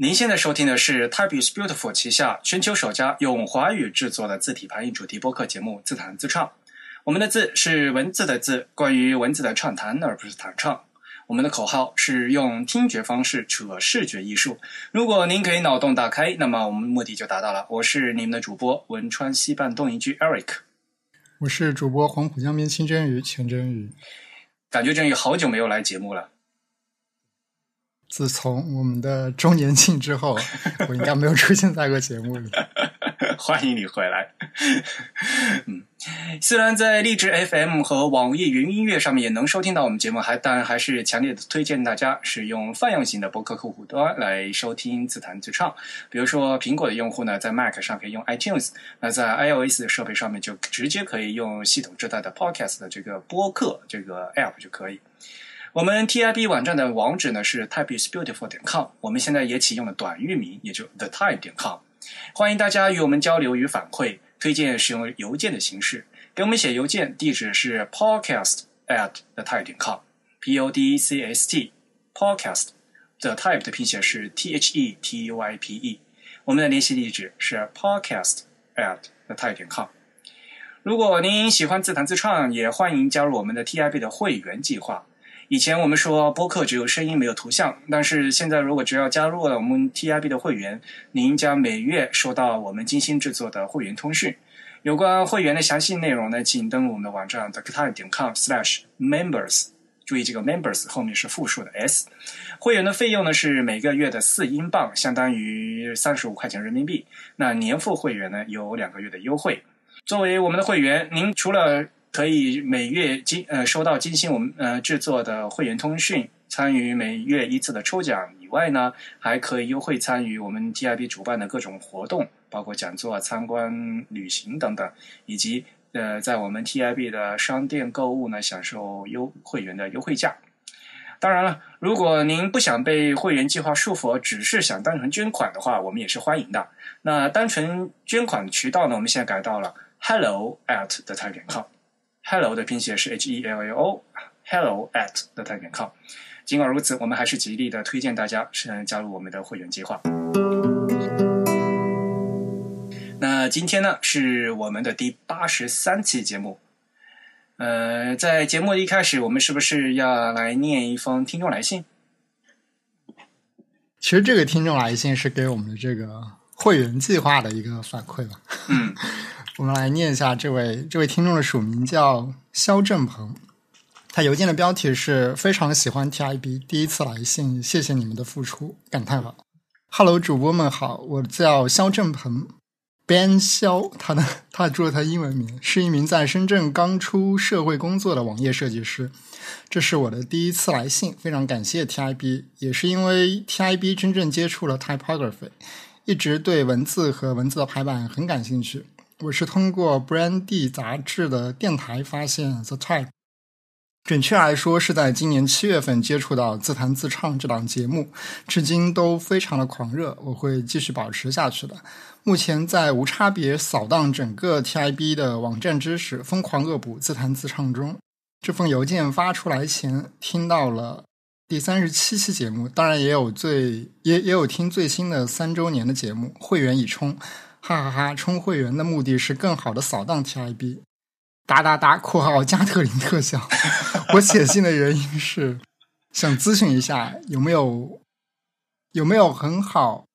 您现在收听的是 Type is Beautiful 旗下全球首家用华语制作的字体排印主题播客节目《自弹自唱》。我们的字是文字的字，关于文字的畅谈，而不是弹唱。我们的口号是用听觉方式扯视觉艺术。如果您可以脑洞大开，那么我们目的就达到了。我是你们的主播汶川西半东一居 Eric，我是主播黄浦江边清蒸鱼清蒸鱼。感觉真鱼好久没有来节目了。自从我们的周年庆之后，我应该没有出现在过节目里。欢迎你回来。嗯，虽然在荔枝 FM 和网易云音乐上面也能收听到我们节目，还但还是强烈的推荐大家使用泛用型的播客客户端来收听自弹自唱。比如说，苹果的用户呢，在 Mac 上可以用 iTunes；那在 iOS 的设备上面就直接可以用系统自带的 Podcast 的这个播客这个 App 就可以。我们 TIB 网站的网址呢是 typeisbeautiful 点 com，我们现在也启用了短域名，也就 thetype 点 com。欢迎大家与我们交流与反馈，推荐使用邮件的形式，给我们写邮件，地址是 podcast at thetype 点 com，p o d c s t podcast the type 的拼写是 t h e t u i p e，我们的联系地址是 podcast at thetype 点 com。如果您喜欢自弹自唱，也欢迎加入我们的 TIB 的会员计划。以前我们说播客只有声音没有图像，但是现在如果只要加入了我们 TIB 的会员，您将每月收到我们精心制作的会员通讯。有关会员的详细内容呢，请登录我们的网站 thetype 点 com/slash/members。注意这个 members 后面是复数的 s。会员的费用呢是每个月的四英镑，相当于三十五块钱人民币。那年付会员呢有两个月的优惠。作为我们的会员，您除了可以每月精呃收到精心我们呃制作的会员通讯，参与每月一次的抽奖以外呢，还可以优惠参与我们 TIB 主办的各种活动，包括讲座、参观、旅行等等，以及呃在我们 TIB 的商店购物呢，享受优会员的优惠价。当然了，如果您不想被会员计划束缚，只是想单纯捐款的话，我们也是欢迎的。那单纯捐款渠道呢，我们现在改到了 hello at the type 点 com。Hello 的拼写是 H E L L O，Hello at the type 点 com。尽管如此，我们还是极力的推荐大家是加入我们的会员计划。那今天呢，是我们的第八十三期节目。呃，在节目的一开始，我们是不是要来念一封听众来信？其实这个听众来信是给我们的这个会员计划的一个反馈吧。嗯。我们来念一下这位这位听众的署名叫肖正鹏，他邮件的标题是非常喜欢 TIB，第一次来信，谢谢你们的付出，感叹号。Hello，主播们好，我叫肖正鹏，Ben 肖，他的他注了他英文名，是一名在深圳刚出社会工作的网页设计师。这是我的第一次来信，非常感谢 TIB，也是因为 TIB 真正接触了 typography，一直对文字和文字的排版很感兴趣。我是通过 Brandy 杂志的电台发现 The Type，准确来说是在今年七月份接触到自弹自唱这档节目，至今都非常的狂热，我会继续保持下去的。目前在无差别扫荡整个 TIB 的网站知识，疯狂恶补自弹自唱中。这封邮件发出来前，听到了第三十七期节目，当然也有最也也有听最新的三周年的节目，会员已充。哈哈哈！充会员的目的是更好的扫荡 TIB。哒哒哒（括号加特林特效）。我写信的原因是想咨询一下，有没有有没有很好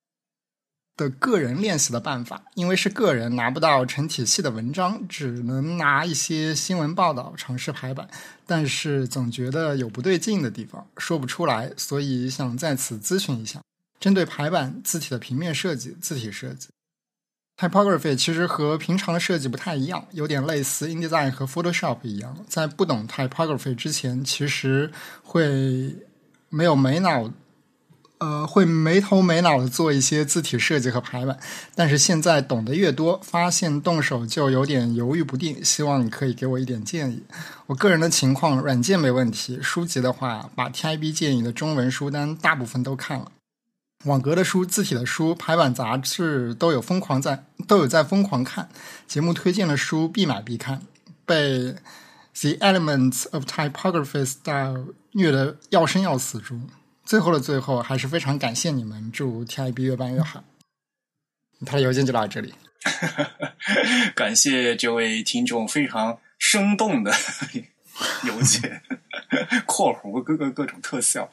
的个人练习的办法？因为是个人，拿不到成体系的文章，只能拿一些新闻报道尝试排版，但是总觉得有不对劲的地方，说不出来，所以想在此咨询一下，针对排版、字体的平面设计、字体设计。Typography 其实和平常的设计不太一样，有点类似 InDesign 和 Photoshop 一样。在不懂 Typography 之前，其实会没有没脑，呃，会没头没脑的做一些字体设计和排版。但是现在懂得越多，发现动手就有点犹豫不定。希望你可以给我一点建议。我个人的情况，软件没问题，书籍的话，把 TIB 建议的中文书单大部分都看了。网格的书、字体的书、排版杂志都有疯狂在都有在疯狂看，节目推荐的书必买必看，被 The Elements of Typography Style 虐得要生要死中。最后的最后，还是非常感谢你们，祝 TIB 越办越好。他的邮件就到这里。感谢这位听众非常生动的 邮件，括弧各个各种特效。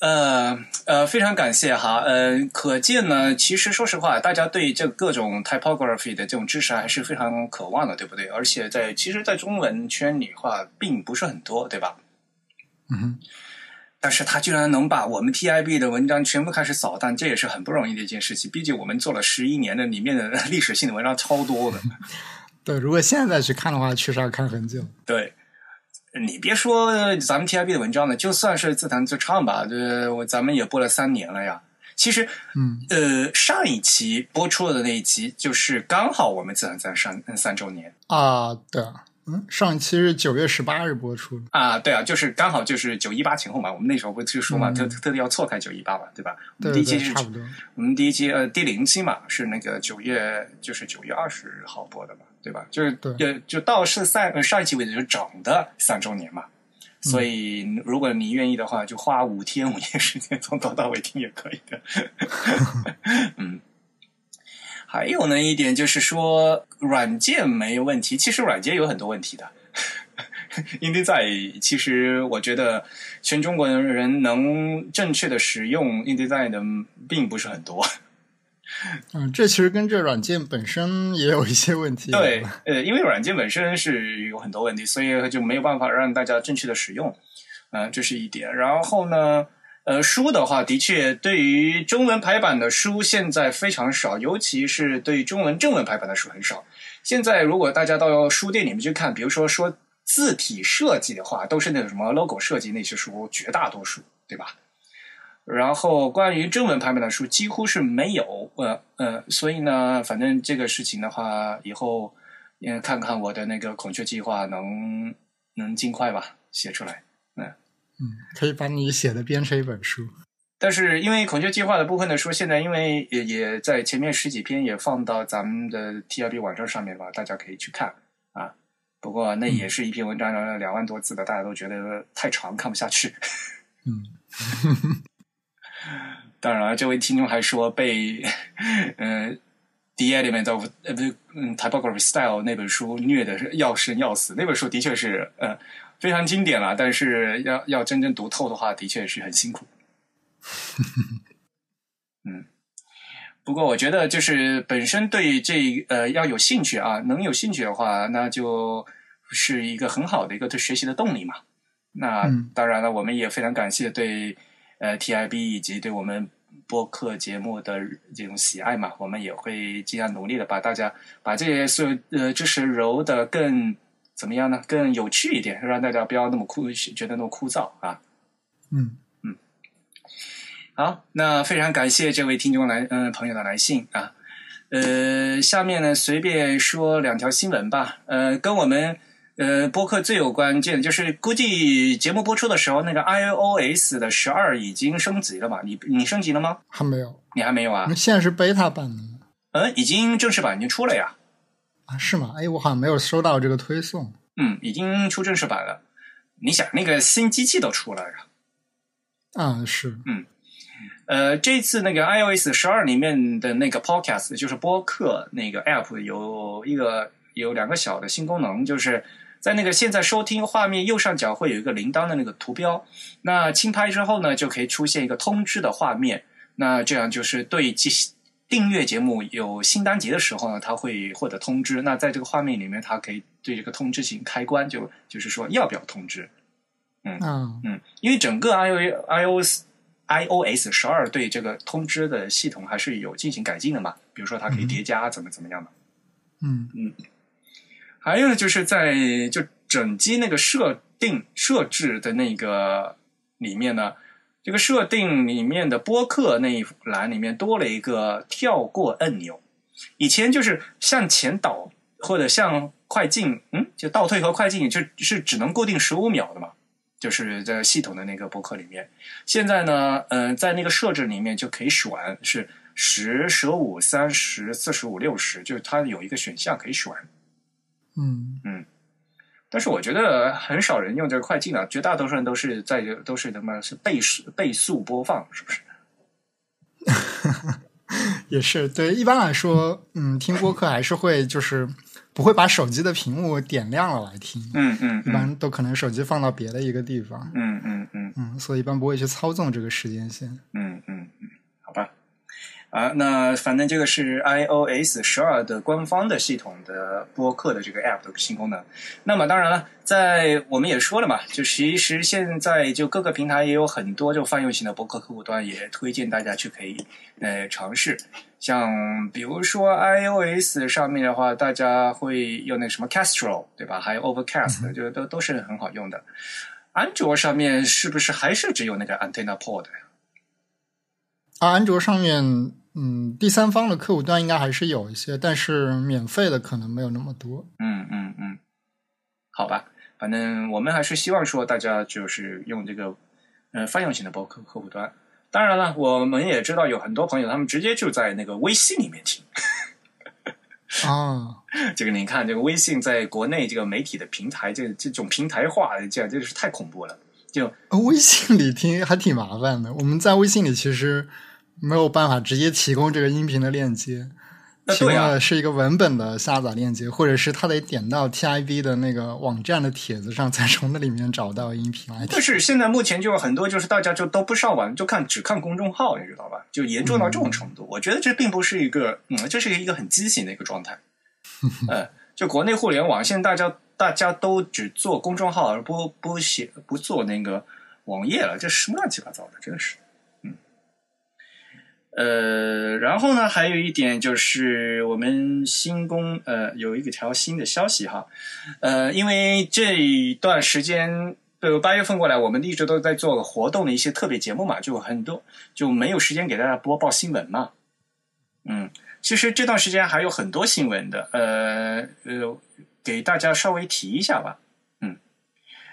呃呃，非常感谢哈。呃，可见呢，其实说实话，大家对这各种 typography 的这种知识还是非常渴望的，对不对？而且在其实，在中文圈里话，并不是很多，对吧？嗯哼。但是他居然能把我们 TIB 的文章全部开始扫荡，这也是很不容易的一件事情。毕竟我们做了十一年的，里面的历史性的文章超多的。对，如果现在去看的话，确实要看很久。对，你别说咱们 TIB 的文章了，就算是自弹自唱吧，这我咱们也播了三年了呀。其实，嗯，呃，上一期播出的那一期，就是刚好我们自弹自唱三周年啊，对。嗯，上一期是九月十八日播出啊，对啊，就是刚好就是九一八前后嘛。我们那时候不就说嘛，特特地要错开九一八嘛，对吧？对对对，差不多。我们第一期呃第零期嘛是那个九月就是九月二十号播的嘛，对吧？就是对，就到是三上一期为止就整的三周年嘛。所以如果你愿意的话，就花五天五夜时间从头到尾听也可以的。嗯。还有呢一点就是说，软件没有问题。其实软件有很多问题的。InDesign 其实我觉得全中国人能正确的使用 InDesign 的并不是很多。嗯，这其实跟这软件本身也有一些问题。对，呃，因为软件本身是有很多问题，所以就没有办法让大家正确的使用。嗯，这是一点。然后呢？呃，书的话，的确，对于中文排版的书现在非常少，尤其是对于中文正文排版的书很少。现在如果大家到书店里面去看，比如说说字体设计的话，都是那种什么 logo 设计那些书，绝大多数，对吧？然后关于中文排版的书几乎是没有，呃呃，所以呢，反正这个事情的话，以后嗯看看我的那个孔雀计划能能尽快吧写出来。嗯，可以把你写的编成一本书。但是因为孔雀计划的部分的书，现在因为也也在前面十几篇也放到咱们的 T R B 网站上面吧，大家可以去看啊。不过那也是一篇文章，两万多字的，大家都觉得太长，看不下去。嗯，当然了，这位听众还说被嗯 《The Element of》呃不是嗯《Typography Style》那本书虐的要生要死，那本书的确是呃。非常经典了，但是要要真正读透的话，的确是很辛苦。嗯，不过我觉得就是本身对这呃要有兴趣啊，能有兴趣的话，那就是一个很好的一个对学习的动力嘛。那当然了，我们也非常感谢对呃 TIB 以及对我们播客节目的这种喜爱嘛，我们也会尽量努力的把大家把这些所有呃知识揉的更。怎么样呢？更有趣一点，让大家不要那么枯，觉得那么枯燥啊。嗯嗯。好，那非常感谢这位听众来嗯朋友的来信啊。呃，下面呢随便说两条新闻吧。呃，跟我们呃播客最有关键的，就是估计节目播出的时候，那个 iOS 的十二已经升级了吧？你你升级了吗？还没有，你还没有啊？现在是 beta 版的。嗯，已经正式版已经出了呀。啊，是吗？哎，我好像没有收到这个推送。嗯，已经出正式版了。你想，那个新机器都出来了。啊，是。嗯，呃，这次那个 iOS 十二里面的那个 Podcast，就是播客那个 App，有一个有两个小的新功能，就是在那个现在收听画面右上角会有一个铃铛的那个图标，那轻拍之后呢，就可以出现一个通知的画面。那这样就是对机。订阅节目有新单集的时候呢，它会获得通知。那在这个画面里面，它可以对这个通知进行开关，就就是说要不要通知。嗯嗯，因为整个 i o iOS iOS 十二对这个通知的系统还是有进行改进的嘛。比如说它可以叠加，怎么怎么样的。嗯嗯，还有就是在就整机那个设定设置的那个里面呢。这个设定里面的播客那一栏里面多了一个跳过按钮，以前就是向前倒或者向快进，嗯，就倒退和快进就是只能固定十五秒的嘛，就是在系统的那个播客里面。现在呢，嗯，在那个设置里面就可以选是十、十五、三十、四十五、六十，就是它有一个选项可以选。嗯嗯。但是我觉得很少人用这个快进啊，绝大多数人都是在都是他妈是倍速倍速播放，是不是？也是对，一般来说，嗯，听播客还是会就是不会把手机的屏幕点亮了来听，嗯嗯，一般都可能手机放到别的一个地方，嗯嗯嗯嗯，所以一般不会去操纵这个时间线，嗯嗯。啊，那反正这个是 iOS 十二的官方的系统的播客的这个 App 的新功能。那么当然了，在我们也说了嘛，就其实现在就各个平台也有很多就泛用型的播客客户端，也推荐大家去可以呃尝试。像比如说 iOS 上面的话，大家会用那什么 Castro 对吧？还有 Overcast，就都都是很好用的。安卓上面是不是还是只有那个 Antenna Pod？啊，安卓上面。嗯，第三方的客户端应该还是有一些，但是免费的可能没有那么多。嗯嗯嗯，好吧，反正我们还是希望说大家就是用这个呃泛用型的博客客户端。当然了，我们也知道有很多朋友他们直接就在那个微信里面听。啊，这个你看，这个微信在国内这个媒体的平台，这这种平台化，这样真的是太恐怖了。就微信里听还挺麻烦的，我们在微信里其实。没有办法直接提供这个音频的链接，提供的是一个文本的下载链接，或者是他得点到 TIB 的那个网站的帖子上，才从那里面找到音频来。但是现在目前就有很多，就是大家就都不上网，就看只看公众号，你知道吧？就严重到这种程度。我觉得这并不是一个，嗯，这是一个很畸形的一个状态。呃，就国内互联网，现在大家大家都只做公众号，而不不写不做那个网页了，这什么乱七八糟的，真的是。呃，然后呢，还有一点就是我们新工呃有一个条新的消息哈，呃，因为这一段时间，呃八月份过来，我们一直都在做活动的一些特别节目嘛，就很多就没有时间给大家播报新闻嘛。嗯，其实这段时间还有很多新闻的，呃呃，给大家稍微提一下吧。嗯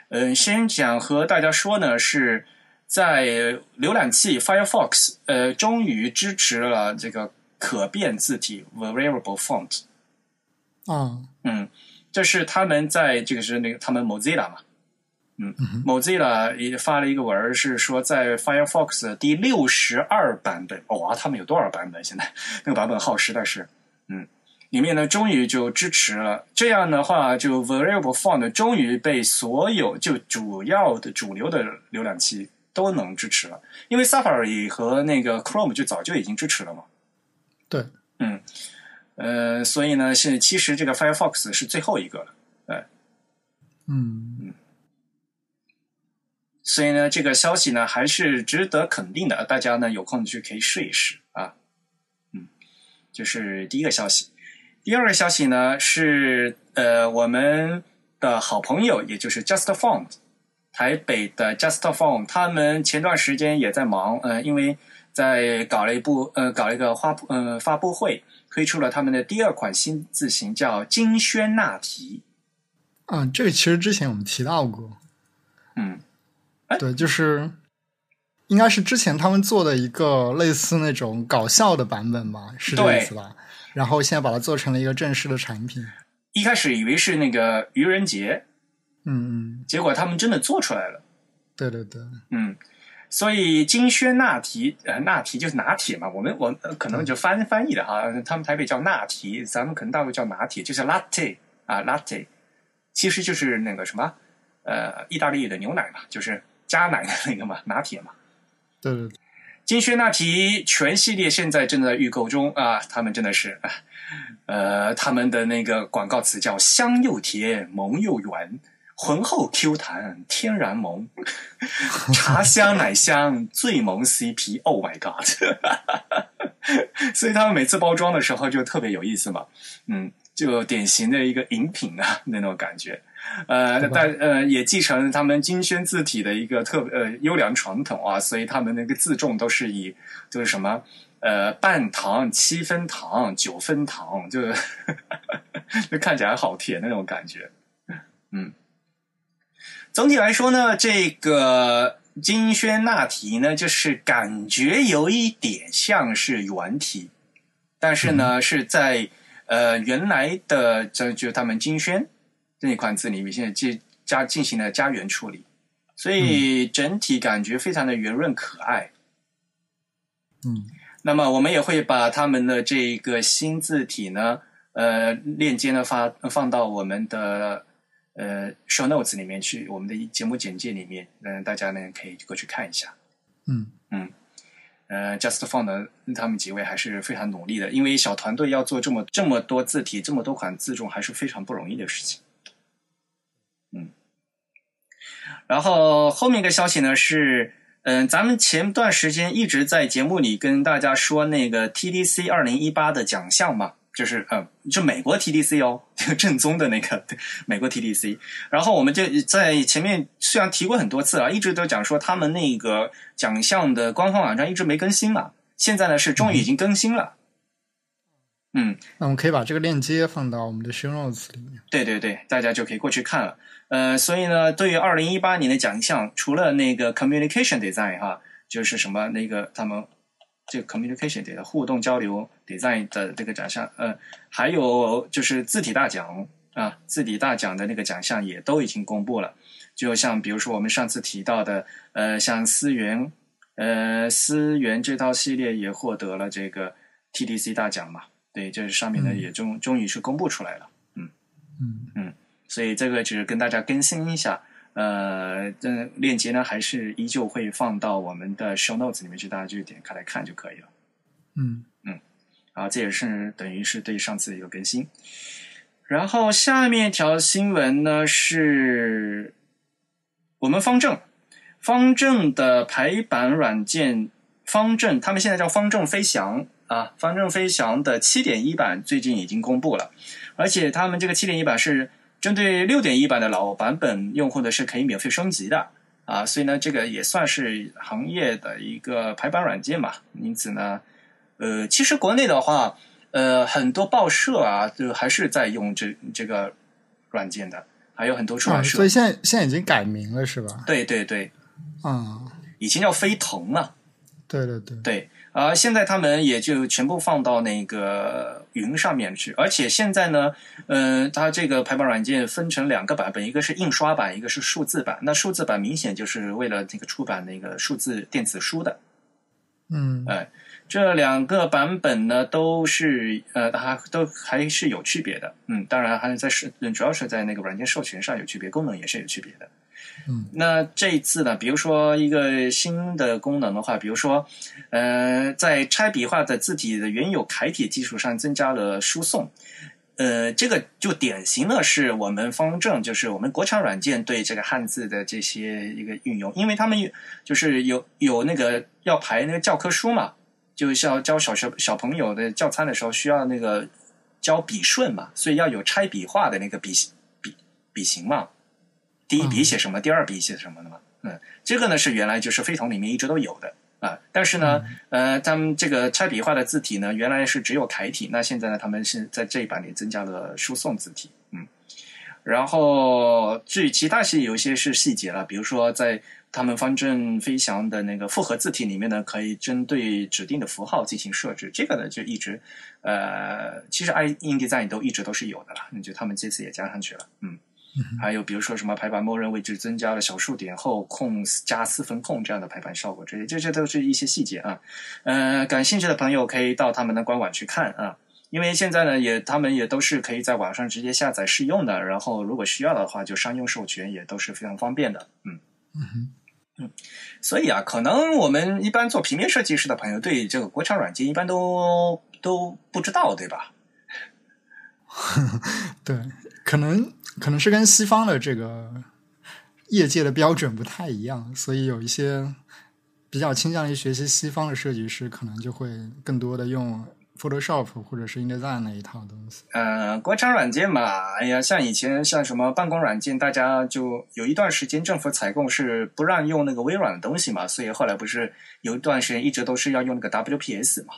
嗯，先讲和大家说呢是。在浏览器 Firefox，呃，终于支持了这个可变字体 Variable Font。啊，嗯，这是他们在这个是那个他们 Mozilla 嘛，嗯，Mozilla 也发了一个文，是说在 Firefox 第六十二版本，哇，他们有多少版本？现在那个版本号实在是，嗯，里面呢终于就支持了。这样的话，就 Variable Font 终于被所有就主要的主流的浏览器。都能支持了，因为 Safari 和那个 Chrome 就早就已经支持了嘛。对，嗯，呃，所以呢，是其实这个 Firefox 是最后一个了，哎，嗯嗯，所以呢，这个消息呢还是值得肯定的，大家呢有空去可以试一试啊。嗯，就是第一个消息，第二个消息呢是呃我们的好朋友，也就是 JustFont。台北的 JustFont，他们前段时间也在忙，呃，因为在搞了一部，呃，搞了一个发布，呃，发布会，推出了他们的第二款新字型，叫金轩纳提。嗯，这个其实之前我们提到过。嗯，对，就是应该是之前他们做的一个类似那种搞笑的版本吧，是这意思吧？然后现在把它做成了一个正式的产品。一开始以为是那个愚人节。嗯，结果他们真的做出来了。对对对，嗯，所以金靴纳提，呃，纳提就是拿铁嘛。我们我可能就翻翻译的哈，他们台北叫纳提，咱们可能大陆叫拿铁，就是 latte 啊，latte，其实就是那个什么，呃，意大利的牛奶嘛，就是加奶的那个嘛，拿铁嘛。对对对，金靴纳提全系列现在正在预购中啊，他们真的是，呃，他们的那个广告词叫香又甜，萌又圆。浑厚 Q 弹，天然萌，茶香奶香，最萌 CP，Oh my god！所以他们每次包装的时候就特别有意思嘛，嗯，就典型的一个饮品啊那种感觉，呃，但呃也继承他们金萱字体的一个特呃优良传统啊，所以他们那个字重都是以就是什么呃半糖、七分糖、九分糖，就 就看起来好甜那种感觉，嗯。总体来说呢，这个金萱纳提呢，就是感觉有一点像是原体，但是呢，是在呃原来的这就他们金萱这一款字里面现在进加进行了加元处理，所以整体感觉非常的圆润可爱。嗯。那么我们也会把他们的这个新字体呢，呃，链接呢发放到我们的呃 show notes 里面去，我们的节目简介里面，嗯、大家呢可以过去看一下。嗯嗯呃，Just Font 的他们几位还是非常努力的，因为小团队要做这么这么多字体、这么多款字重，还是非常不容易的事情。嗯，然后后面一个消息呢是，嗯、咱们前段时间一直在节目里跟大家说那个 TDC 二零一八的奖项嘛，就是呃，就美国 TDC 哦，就 正宗的那个 美国 TDC。然后我们就在前面虽然提过很多次啊，一直都讲说他们那个奖项的官方网站一直没更新嘛，现在呢是终于已经更新了。嗯，那我们可以把这个链接放到我们的 show notes 里面。对对对，大家就可以过去看了。呃，所以呢，对于二零一八年的奖项，除了那个 communication design 哈，就是什么那个他们这个 communication 的互动交流 design 的这个奖项，呃，还有就是字体大奖啊，字体大奖的那个奖项也都已经公布了。就像比如说我们上次提到的，呃，像思源，呃，思源这套系列也获得了这个 TDC 大奖嘛。对，这上面呢嗯也终终于是公布出来了。嗯所以这个只是跟大家更新一下。呃，这链接呢还是依旧会放到我们的 show notes 里面去，大家就点开来看就可以了。嗯嗯啊，这也是等于是对上次一个更新。然后下面一条新闻呢是我们方正，方正的排版软件方正，他们现在叫方正飞翔啊，方正飞翔的七点一版最近已经公布了，而且他们这个七点一版是针对六点一版的老版本用户呢是可以免费升级的啊，所以呢，这个也算是行业的一个排版软件吧。因此呢，呃，其实国内的话，呃，很多报社啊，就还是在用这这个软件的，还有很多出啊，版社。所以现在现在已经改名了是吧？对对对，啊，以前叫飞腾啊，对对对，对，啊、现在他们也就全部放到那个云上面去，而且现在呢，呃，它这个排版软件分成两个版本，一个是印刷版，一个是数字版。那数字版明显就是为了这个出版那个数字电子书的，嗯哎，这两个版本呢都是呃，它都还是有区别的。嗯，当然还是在是主要是在那个软件授权上有区别，功能也是有区别的。嗯，那这一次呢，比如说一个新的功能的话，比如说，呃，在拆笔画的字体的原有楷体基础上增加了输送。呃，这个就典型的是我们方正，就是我们国产软件对这个汉字的这些一个运用，因为他们就是有有那个要排那个教科书嘛，就是要教小学小朋友的教参的时候需要那个教笔顺嘛，所以要有拆笔画的那个笔笔笔形嘛，第一笔写什么，第二笔写什么的嘛，嗯，这个呢是原来就是飞腾里面一直都有的啊，但是呢，呃，他们这个拆笔画的字体呢，原来是只有楷体，那现在呢，他们是在这一版里增加了输送字体，嗯，然后至于其他些有一些是细节了，比如说在他们方正飞翔的那个复合字体里面呢，可以针对指定的符号进行设置，这个呢就一直呃，其实 i InDesign 都一直都是有的了，那就他们这次也加上去了，嗯。还有比如说什么排版默认位置增加了小数点后空加四分空这样的排版效果，这些这些都是一些细节啊。呃，感兴趣的朋友可以到他们的官网去看啊，因为现在呢也他们也都是可以在网上直接下载试用的，然后如果需要的话就商用授权也都是非常方便的。嗯嗯嗯，所以啊，可能我们一般做平面设计师的朋友对这个国产软件一般都都不知道，对吧？哼，对，可能可能是跟西方的这个业界的标准不太一样，所以有一些比较倾向于学习西方的设计师，可能就会更多的用 Photoshop 或者是 InDesign 那一套东西。呃，国产软件嘛，哎呀，像以前像什么办公软件，大家就有一段时间政府采购是不让用那个微软的东西嘛，所以后来不是有一段时间一直都是要用那个 WPS 嘛。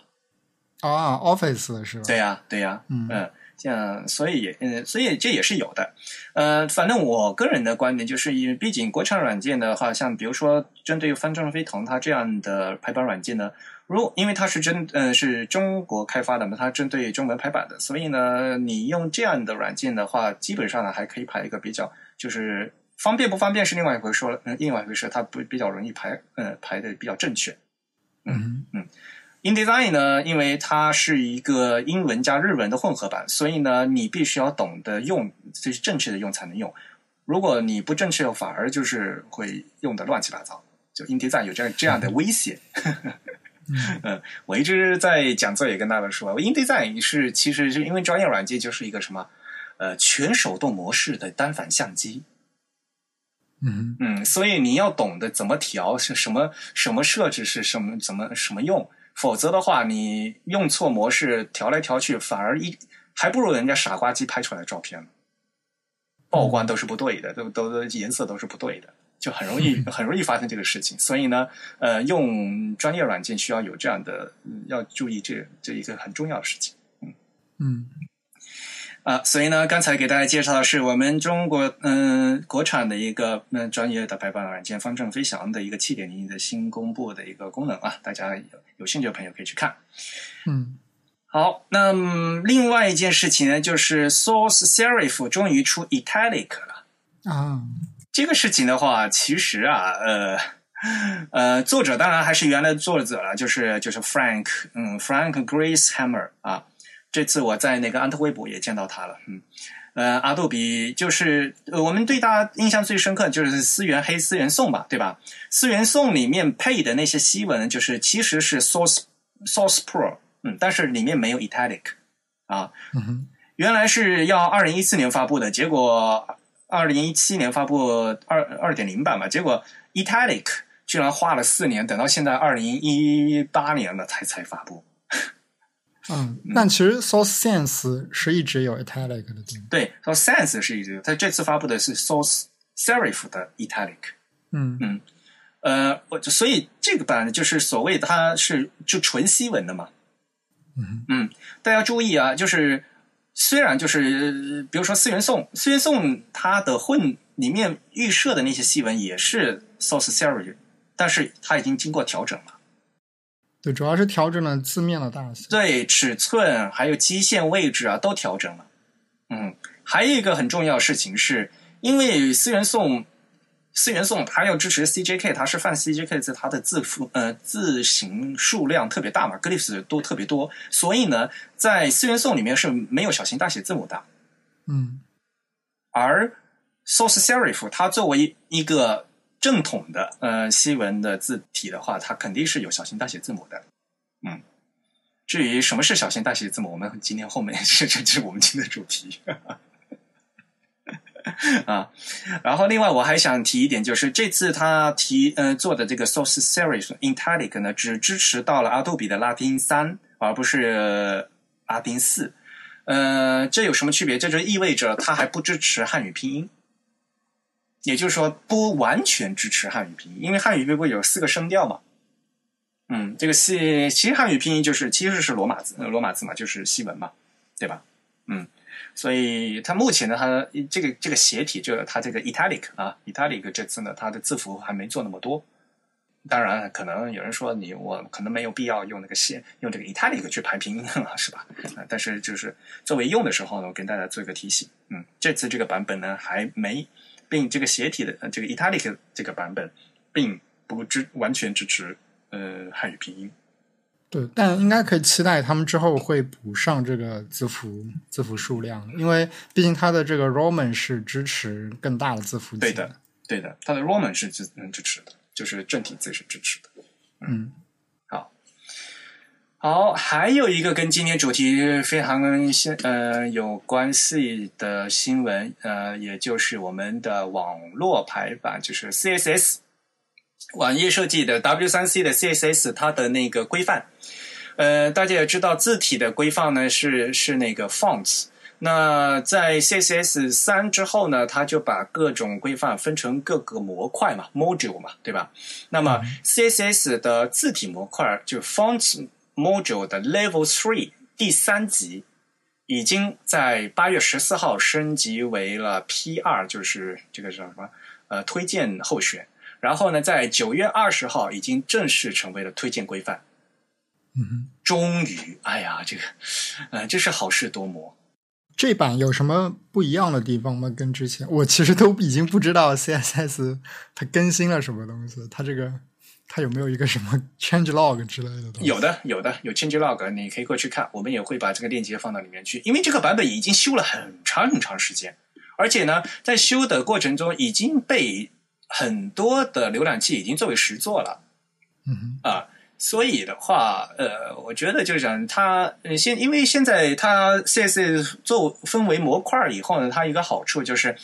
啊，Office 是吧？对呀、对呀、嗯嗯，像所以也嗯，所以这也是有的。呃，反正我个人的观点就是，因为毕竟国产软件的话，像比如说针对方正飞腾它这样的排版软件呢，如因为它是针嗯是中国开发的嘛，它针对中文排版的，所以呢，你用这样的软件的话，基本上呢还可以排一个比较，就是方便不方便是另外一回事了，嗯，另外一回事，它不比较容易排，嗯，排的比较正确。嗯嗯。InDesign 呢，因为它是一个英文加日文的混合版，所以呢，你必须要懂得用，就是正确的用才能用。如果你不正确，反而就是会用的乱七八糟。就 InDesign 有这样这样的危险。嗯，我一直在讲座也跟大家说，InDesign 是其实是因为专业软件就是一个什么呃全手动模式的单反相机。嗯嗯，所以你要懂得怎么调是什么什么设置是什么怎么什么用。否则的话，你用错模式调来调去，反而一还不如人家傻瓜机拍出来的照片呢。曝光都是不对的，都都颜色都是不对的，就很容易 很容易发生这个事情。所以呢，呃，用专业软件需要有这样的，要注意这这一个很重要的事情。嗯嗯。啊，所以呢，刚才给大家介绍的是我们中国嗯国产的一个嗯专业的排版软件方正飞翔的一个七点零的新公布的一个功能啊，大家有有兴趣的朋友可以去看。嗯，好，那另外一件事情呢，就是 Source Serif 终于出 Italic 了啊。这个事情的话，其实啊，呃呃，作者当然还是原来作者了，就是就是 Frank 嗯 Frank Grace Hammer 啊。这次我在那个安特卫普也见到他了，嗯，呃，阿杜比就是我们对大家印象最深刻就是思源黑、思源颂吧，对吧？思源颂里面配的那些西文，就是其实是 Source Source Pro，嗯，但是里面没有 Italic 啊，原来是要二零一四年发布的，结果二零一七年发布二二点零版嘛，结果 Italic 居然花了四年，等到现在二零一八年了才才发布。嗯，但其实 Source Sans 是一直有 Italic 的，对，Source Sans 是一直有，它这次发布的是 Source Serif 的 Italic。嗯嗯，呃，我所以这个版就是所谓它是就纯西文的嘛。嗯嗯，大家注意啊，就是虽然就是比如说四元颂，四元颂它的混里面预设的那些西文也是 Source Serif，但是它已经经过调整了。对，主要是调整了字面的大小，对尺寸还有基线位置啊，都调整了。嗯，还有一个很重要的事情是，因为思源颂，思源颂它要支持 CJK，它是泛 CJK 字，它的字符呃字形数量特别大嘛，glyphs 都特别多，所以呢，在思源颂里面是没有小型大写字母的。嗯，而 Source Serif 它作为一个正统的呃西文的字体的话，它肯定是有小型大写字母的。嗯，至于什么是小型大写字母，我们今天后面是这是我们今天的主题 啊。然后另外我还想提一点，就是这次他提呃做的这个 Source Serif Italic 呢，只支持到了阿杜比的拉丁三，而不是拉丁四。呃，这有什么区别？这就意味着它还不支持汉语拼音。也就是说，不完全支持汉语拼音，因为汉语拼音有四个声调嘛。嗯，这个西其实汉语拼音就是其实是罗马字，罗马字嘛，就是西文嘛，对吧？嗯，所以它目前呢，它这个这个斜体，就它这个 Italic 啊，Italic 这次呢，它的字符还没做那么多。当然，可能有人说你我可能没有必要用那个斜用这个 Italic 去排拼音了，是吧？但是就是作为用的时候呢，我跟大家做一个提醒。嗯，这次这个版本呢，还没。并这个斜体的这个 Italic 这个版本，并不支完全支持呃汉语拼音。对，但应该可以期待他们之后会补上这个字符字符数量，因为毕竟它的这个 Roman 是支持更大的字符。对的，对的，它的 Roman 是支嗯支持的，就是正体字是支持的。嗯。好，还有一个跟今天主题非常相呃有关系的新闻，呃，也就是我们的网络排版，就是 CSS 网页设计的 W 三 C 的 CSS，它的那个规范。呃，大家也知道，字体的规范呢是是那个 fonts。那在 CSS 三之后呢，它就把各种规范分成各个模块嘛，module 嘛，对吧？那么 CSS 的字体模块就 fonts。Module 的 Level Three 第三级已经在八月十四号升级为了 P 二，就是这个叫什么呃推荐候选。然后呢，在九月二十号已经正式成为了推荐规范。嗯哼，终于，哎呀，这个，呃，这是好事多磨。这版有什么不一样的地方吗？跟之前，我其实都已经不知道 CSS 它更新了什么东西。它这个，它有没有一个什么 change log 之类的东西？有的，有的，有 change log，你可以过去看。我们也会把这个链接放到里面去，因为这个版本已经修了很长很长时间，而且呢，在修的过程中已经被很多的浏览器已经作为实作了。嗯哼，啊。所以的话，呃，我觉得就是讲它，现因为现在它 CSS 做分为模块以后呢，它一个好处就是，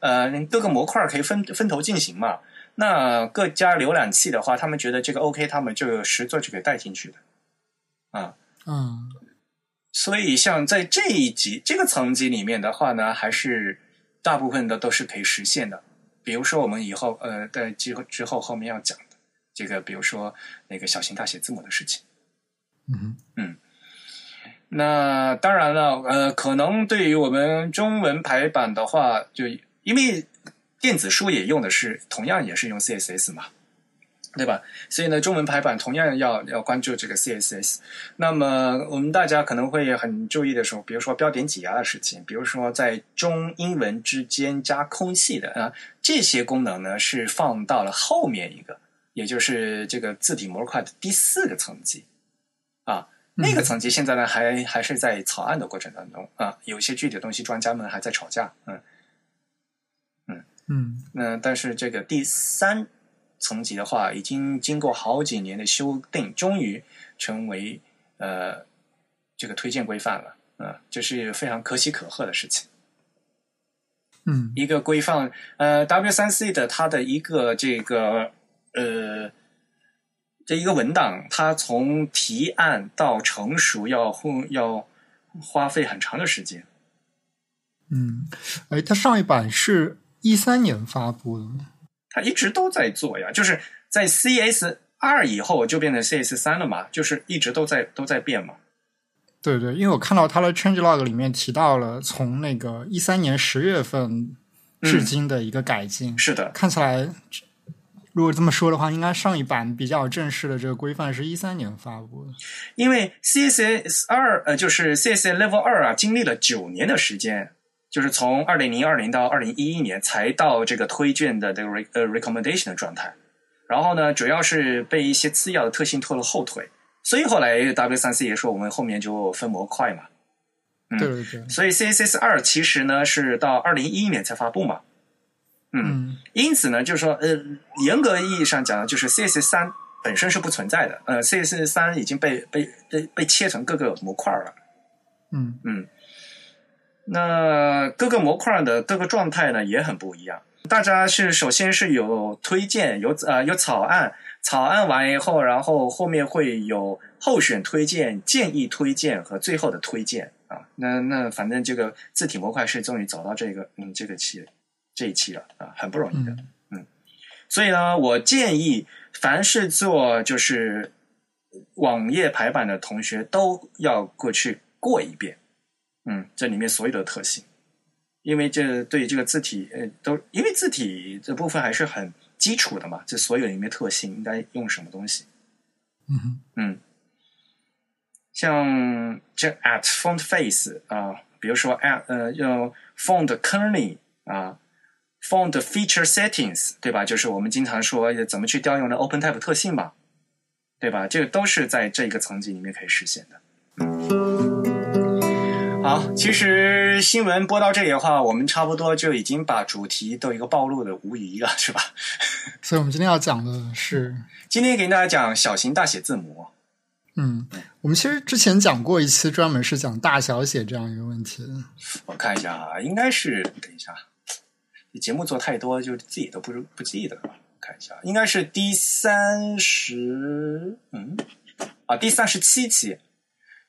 呃，各个模块可以分分头进行嘛。那各家浏览器的话，他们觉得这个 OK，他们就实做就给带进去的，啊，嗯。所以像在这一级这个层级里面的话呢，还是大部分的都是可以实现的。比如说我们以后呃在之后之后后面要讲的。这个，比如说那个小型大写字母的事情，嗯嗯，那当然了，呃，可能对于我们中文排版的话，就因为电子书也用的是同样也是用 CSS 嘛，对吧？所以呢，中文排版同样要要关注这个 CSS。那么我们大家可能会很注意的时候，比如说标点挤压的事情，比如说在中英文之间加空隙的啊，这些功能呢是放到了后面一个。也就是这个字体模块的第四个层级，啊，那个层级现在呢还还是在草案的过程当中啊，有些具体的东西专家们还在吵架，嗯，嗯嗯，那但是这个第三层级的话，已经经过好几年的修订，终于成为呃这个推荐规范了，嗯，这是非常可喜可贺的事情。嗯，一个规范，呃，W 三 C 的它的一个这个。呃，这一个文档，它从提案到成熟要要花费很长的时间。嗯，哎，它上一版是一三年发布的，它一直都在做呀，就是在 CS 二以后就变成 CS 三了嘛，就是一直都在都在变嘛。对对，因为我看到它的 change log 里面提到了从那个一三年十月份至今的一个改进，是的，看起来。如果这么说的话，应该上一版比较正式的这个规范是一三年发布的。因为 CSS 二呃，就是 CSS Level 二啊，经历了九年的时间，就是从二零零二年到二零一一年才到这个推荐的这个 re 呃 recommendation 的状态。然后呢，主要是被一些次要的特性拖了后腿，所以后来 W 三 C 也说我们后面就分模块嘛。对对对。所以 CSS 二其实呢是到二零一一年才发布嘛。嗯，因此呢，就是说，呃，严格意义上讲呢，就是 CSS 三本身是不存在的，呃，CSS 三已经被被被被切成各个模块了。嗯嗯，那各个模块的各个状态呢也很不一样。大家是首先是有推荐，有呃有草案，草案完以后，然后后面会有候选推荐、建议推荐和最后的推荐啊。那那反正这个字体模块是终于走到这个嗯这个期。这一期了啊，很不容易的，嗯，所以呢，我建议凡是做就是网页排版的同学都要过去过一遍，嗯，这里面所有的特性，因为这对这个字体呃都因为字体这部分还是很基础的嘛，这所有里面特性应该用什么东西，嗯嗯，像这 at font face 啊，比如说 at 呃用 font kerning 啊。Font feature settings，对吧？就是我们经常说怎么去调用的 OpenType 特性嘛，对吧？这个都是在这一个层级里面可以实现的。好，其实新闻播到这里的话，我们差不多就已经把主题都一个暴露的无疑了，是吧？所以我们今天要讲的是，今天给大家讲小型大写字母。嗯，我们其实之前讲过一期，专门是讲大小写这样一个问题。我看一下啊，应该是等一下。节目做太多，就自己都不不记得了。看一下，应该是第三十，嗯，啊，第三十七期，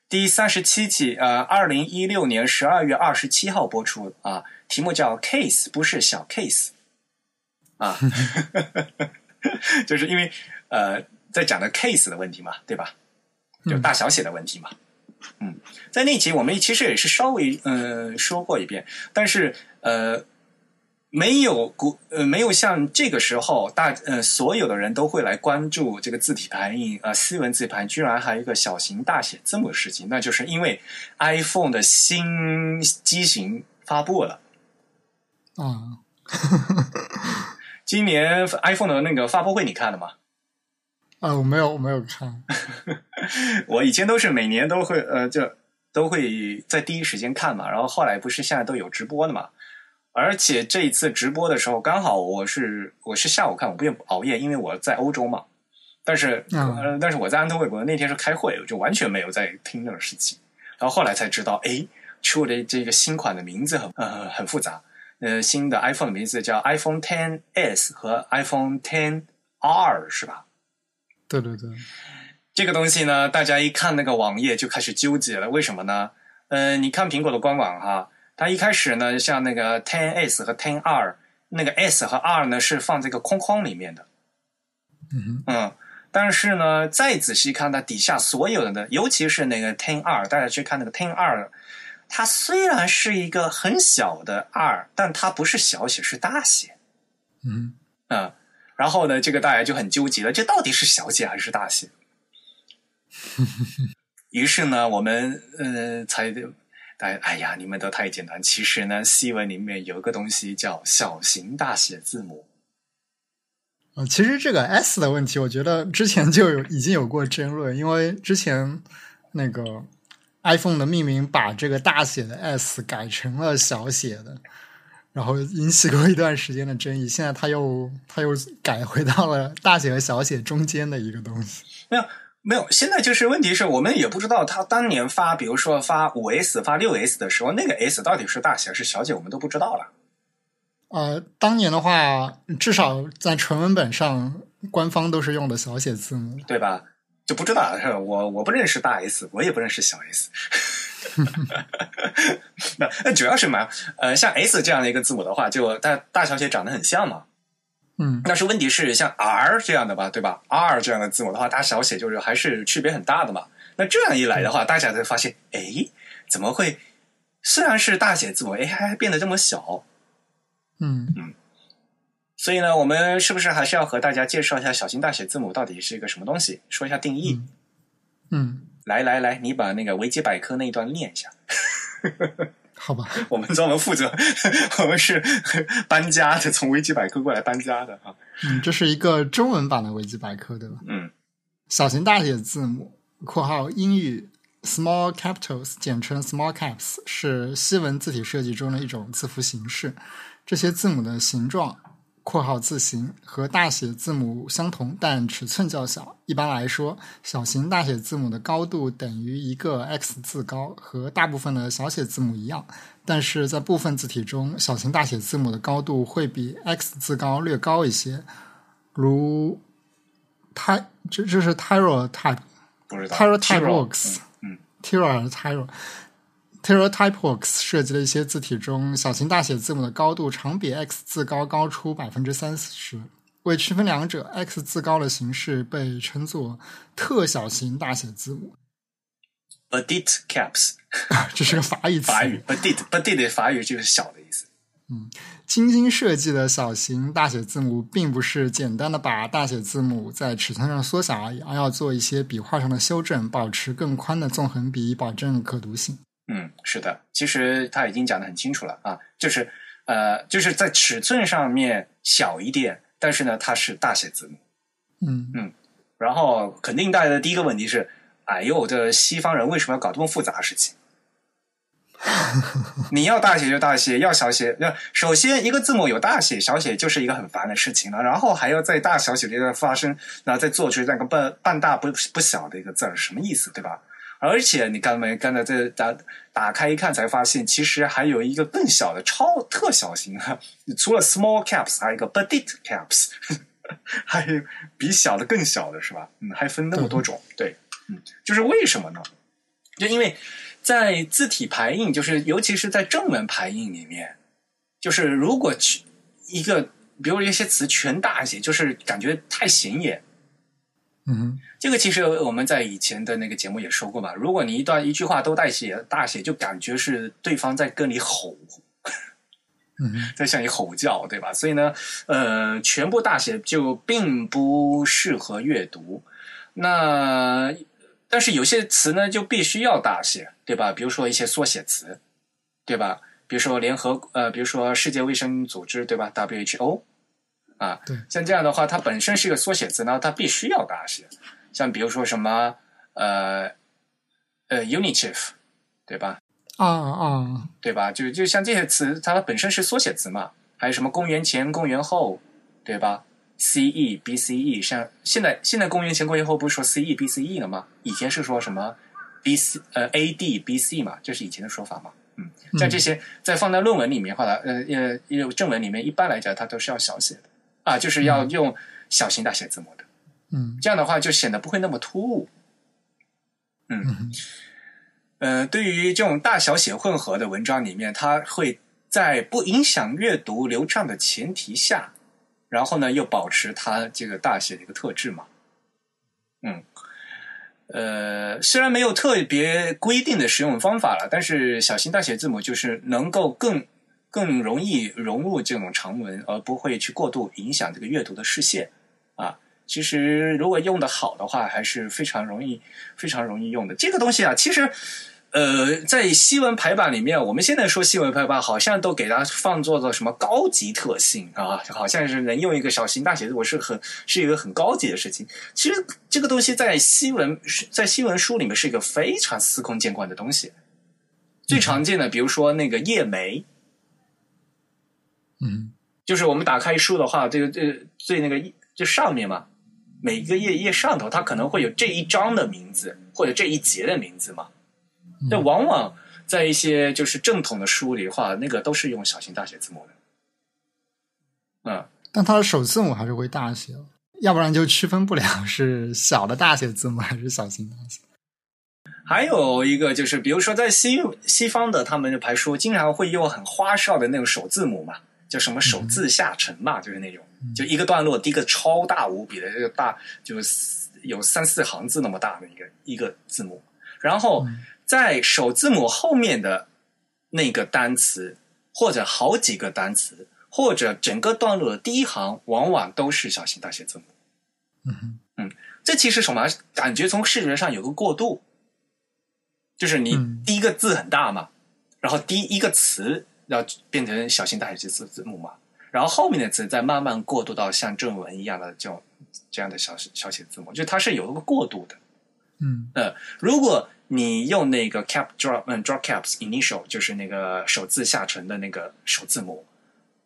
第三十七期，呃，二零一六年十二月二十七号播出啊，题目叫 “case”，不是小 case，啊，就是因为呃，在讲的 case 的问题嘛，对吧？就大小写的问题嘛，嗯，在那集我们其实也是稍微嗯、呃、说过一遍，但是呃没有古呃没有像这个时候大呃所有的人都会来关注这个字体排印呃西文字体排印居然还有一个小型大写字母的事情，那就是因为 iPhone 的新机型发布了。啊，今年 iPhone 的那个发布会你看了吗？啊，我没有，我没有看。我以前都是每年都会呃，就都会在第一时间看嘛。然后后来不是现在都有直播的嘛？而且这一次直播的时候，刚好我是我是下午看，我不愿熬夜，因为我在欧洲嘛。但是、嗯呃，但是我在安特卫普那天是开会，我就完全没有在听这个事情。然后后来才知道，哎，出的这个新款的名字很呃很复杂。呃，新的 iPhone 的名字叫 iPhone 10s 和 iPhone 10R 是吧？对对对，这个东西呢，大家一看那个网页就开始纠结了，为什么呢？呃，你看苹果的官网哈，它一开始呢，像那个 Ten S 和 Ten R，那个 S 和 R 呢是放这个框框里面的，嗯嗯，但是呢，再仔细看它底下所有的呢，尤其是那个 Ten R，大家去看那个 Ten R，它虽然是一个很小的 R，但它不是小写，是大写，嗯嗯，然后呢，这个大家就很纠结了，这到底是小写还是大写？于是呢，我们呃才大家哎呀，你们都太简单。其实呢，西文里面有一个东西叫小型大写字母。呃，其实这个 S 的问题，我觉得之前就有已经有过争论，因为之前那个 iPhone 的命名把这个大写的 S 改成了小写的，然后引起过一段时间的争议。现在他又他又改回到了大写和小写中间的一个东西。没有没有，现在就是问题是我们也不知道他当年发，比如说发五 S、发六 S 的时候，那个 S 到底是大写还是小写，我们都不知道了。呃，当年的话，至少在纯文本上，官方都是用的小写字母。对吧？就不知道，是我我不认识大 S，我也不认识小 S。那那主要是嘛，呃，像 S 这样的一个字母的话，就大大小写长得很像嘛。嗯但是问题是，像 R 这样的吧，对吧？R 这样的字母的话，大小写就是还是区别很大的嘛。那这样一来的话，大家才发现，哎，怎么会？虽然是大写字母，哎，还变得这么小。嗯嗯所以呢，我们是不是还是要和大家介绍一下小型大写字母到底是一个什么东西？说一下定义。嗯，来来来，你把那个维基百科那一段念一下。好吧。我们专门负责，我们是 搬家的，从维基百科过来搬家的啊。嗯，这是一个中文版的维基百科，对吧？嗯小型大写字母（括号英语 small capitals，简称 small caps） 是西文字体设计中的一种字符形式。这些字母的形状（括号字形）和大写字母相同，但尺寸较小。一般来说，小型大写字母的高度等于一个 x 字高，和大部分的小写字母一样。但是在部分字体中，小型大写字母的高度会比 x 字高略高一些，如 ty 这这是 Tyro type 不知道 Tyro Tiro，Typeworks 嗯 Tyro Tyro Tyro Typeworks 设计的一些字体中，小型大写字母的高度常比 x 字高高出百分之三十。为区分两者，x 字高的形式被称作特小型大写字母，，Badit caps 这是个法语词。法语，Badit Badit 的法语就是小的意思。嗯精心设计的小型大写字母，并不是简单的把大写字母在尺寸上缩小而已，而要做一些笔画上的修正，保持更宽的纵横比，保证可读性。嗯，是的，其实他已经讲得很清楚了啊，就是呃，就是在尺寸上面小一点，但是呢，它是大写字母。嗯嗯然后肯定大家的第一个问题是：哎呦，这西方人为什么要搞这么复杂的事情？你要大写就大写，要小写那首先一个字母有大写、小写就是一个很烦的事情了，然后还要在大小写里面发生，然后再做出那个半半大不不小的一个字儿，什么意思，对吧？而且你刚才刚才在打打开一看，才发现其实还有一个更小的超特小型哈，除了 small caps，还有一个 petit caps，还有比小的更小的是吧？嗯，还分那么多种，对，嗯，就是为什么呢？就因为在字体排印，就是尤其是在正文排印里面，就是如果去一个，比如一些词全大写，就是感觉太显眼。嗯这个其实我们在以前的那个节目也说过嘛，如果你一段一句话都带写大写，就感觉是对方在跟你吼，嗯哼 在向你吼叫，对吧？所以呢，呃，全部大写就并不适合阅读。那但是有些词呢，就必须要大写，对吧？比如说一些缩写词，对吧？比如说联合呃，比如说世界卫生组织，对吧？WHO 啊，对像这样的话，它本身是一个缩写词呢，它必须要大写。像比如说什么呃呃 UNICEF，对吧？啊啊，对吧？就就像这些词，它本身是缩写词嘛，还有什么公元前、公元后，对吧？CE、BCE，像现在现在公元前、公元后不是说 CE、BCE 了吗？以前是说什么 BC 呃 AD、BC 嘛，这是以前的说法嘛。嗯，像这些在放在论文里面的话，呃呃，有正文里面一般来讲它都是要小写的啊，就是要用小型大写字母的。嗯这样的话就显得不会那么突兀。嗯嗯，呃，对于这种大小写混合的文章里面，它会在不影响阅读流畅的前提下，然后呢又保持它这个大写的一个特质嘛。嗯，呃，虽然没有特别规定的使用方法了，但是小型大写字母就是能够更更容易融入这种长文，而不会去过度影响这个阅读的视线啊。其实如果用的好的话，还是非常容易、非常容易用的。这个东西啊，其实呃，在西文排版里面，我们现在说西文排版，好像都给它放作的什么高级特性啊，好像是能用一个小型大写字母是很是一个很高级的事情。其实这个东西在西文在西文书里面是一个非常司空见惯的东西。最常见的，比如说那个页眉，嗯就是我们打开书的话，这个这个最那个就上面嘛，每一个页页上头，它可能会有这一章的名字或者这一节的名字嘛。这往往在一些就是正统的书里的话，那个都是用小型大写字母的。嗯，但它的首字母还是会大写，要不然就区分不了是小的大写字母还是小型大写。还有一个就是，比如说在西西方的他们的排书，经常会用很花哨的那种首字母嘛，叫什么首字下沉嘛，就是那种，就一个段落第一个超大无比的这个大，就是有三四行字那么大的一个一个字母，然后在首字母后面的那个单词，或者好几个单词，或者整个段落的第一行，往往都是小型大写字母。嗯哼。这其实什么？感觉从视觉上有个过渡，就是你嗯。第一个字很大嘛，然后第一个词要变成小型大写字字母嘛，然后后面的词再慢慢过渡到像正文一样的这种这样的小小写字母，就它是有一个过渡的。嗯呃，如果你用那个 cap drop 嗯 drop caps initial 就是那个首字下沉的那个首字母，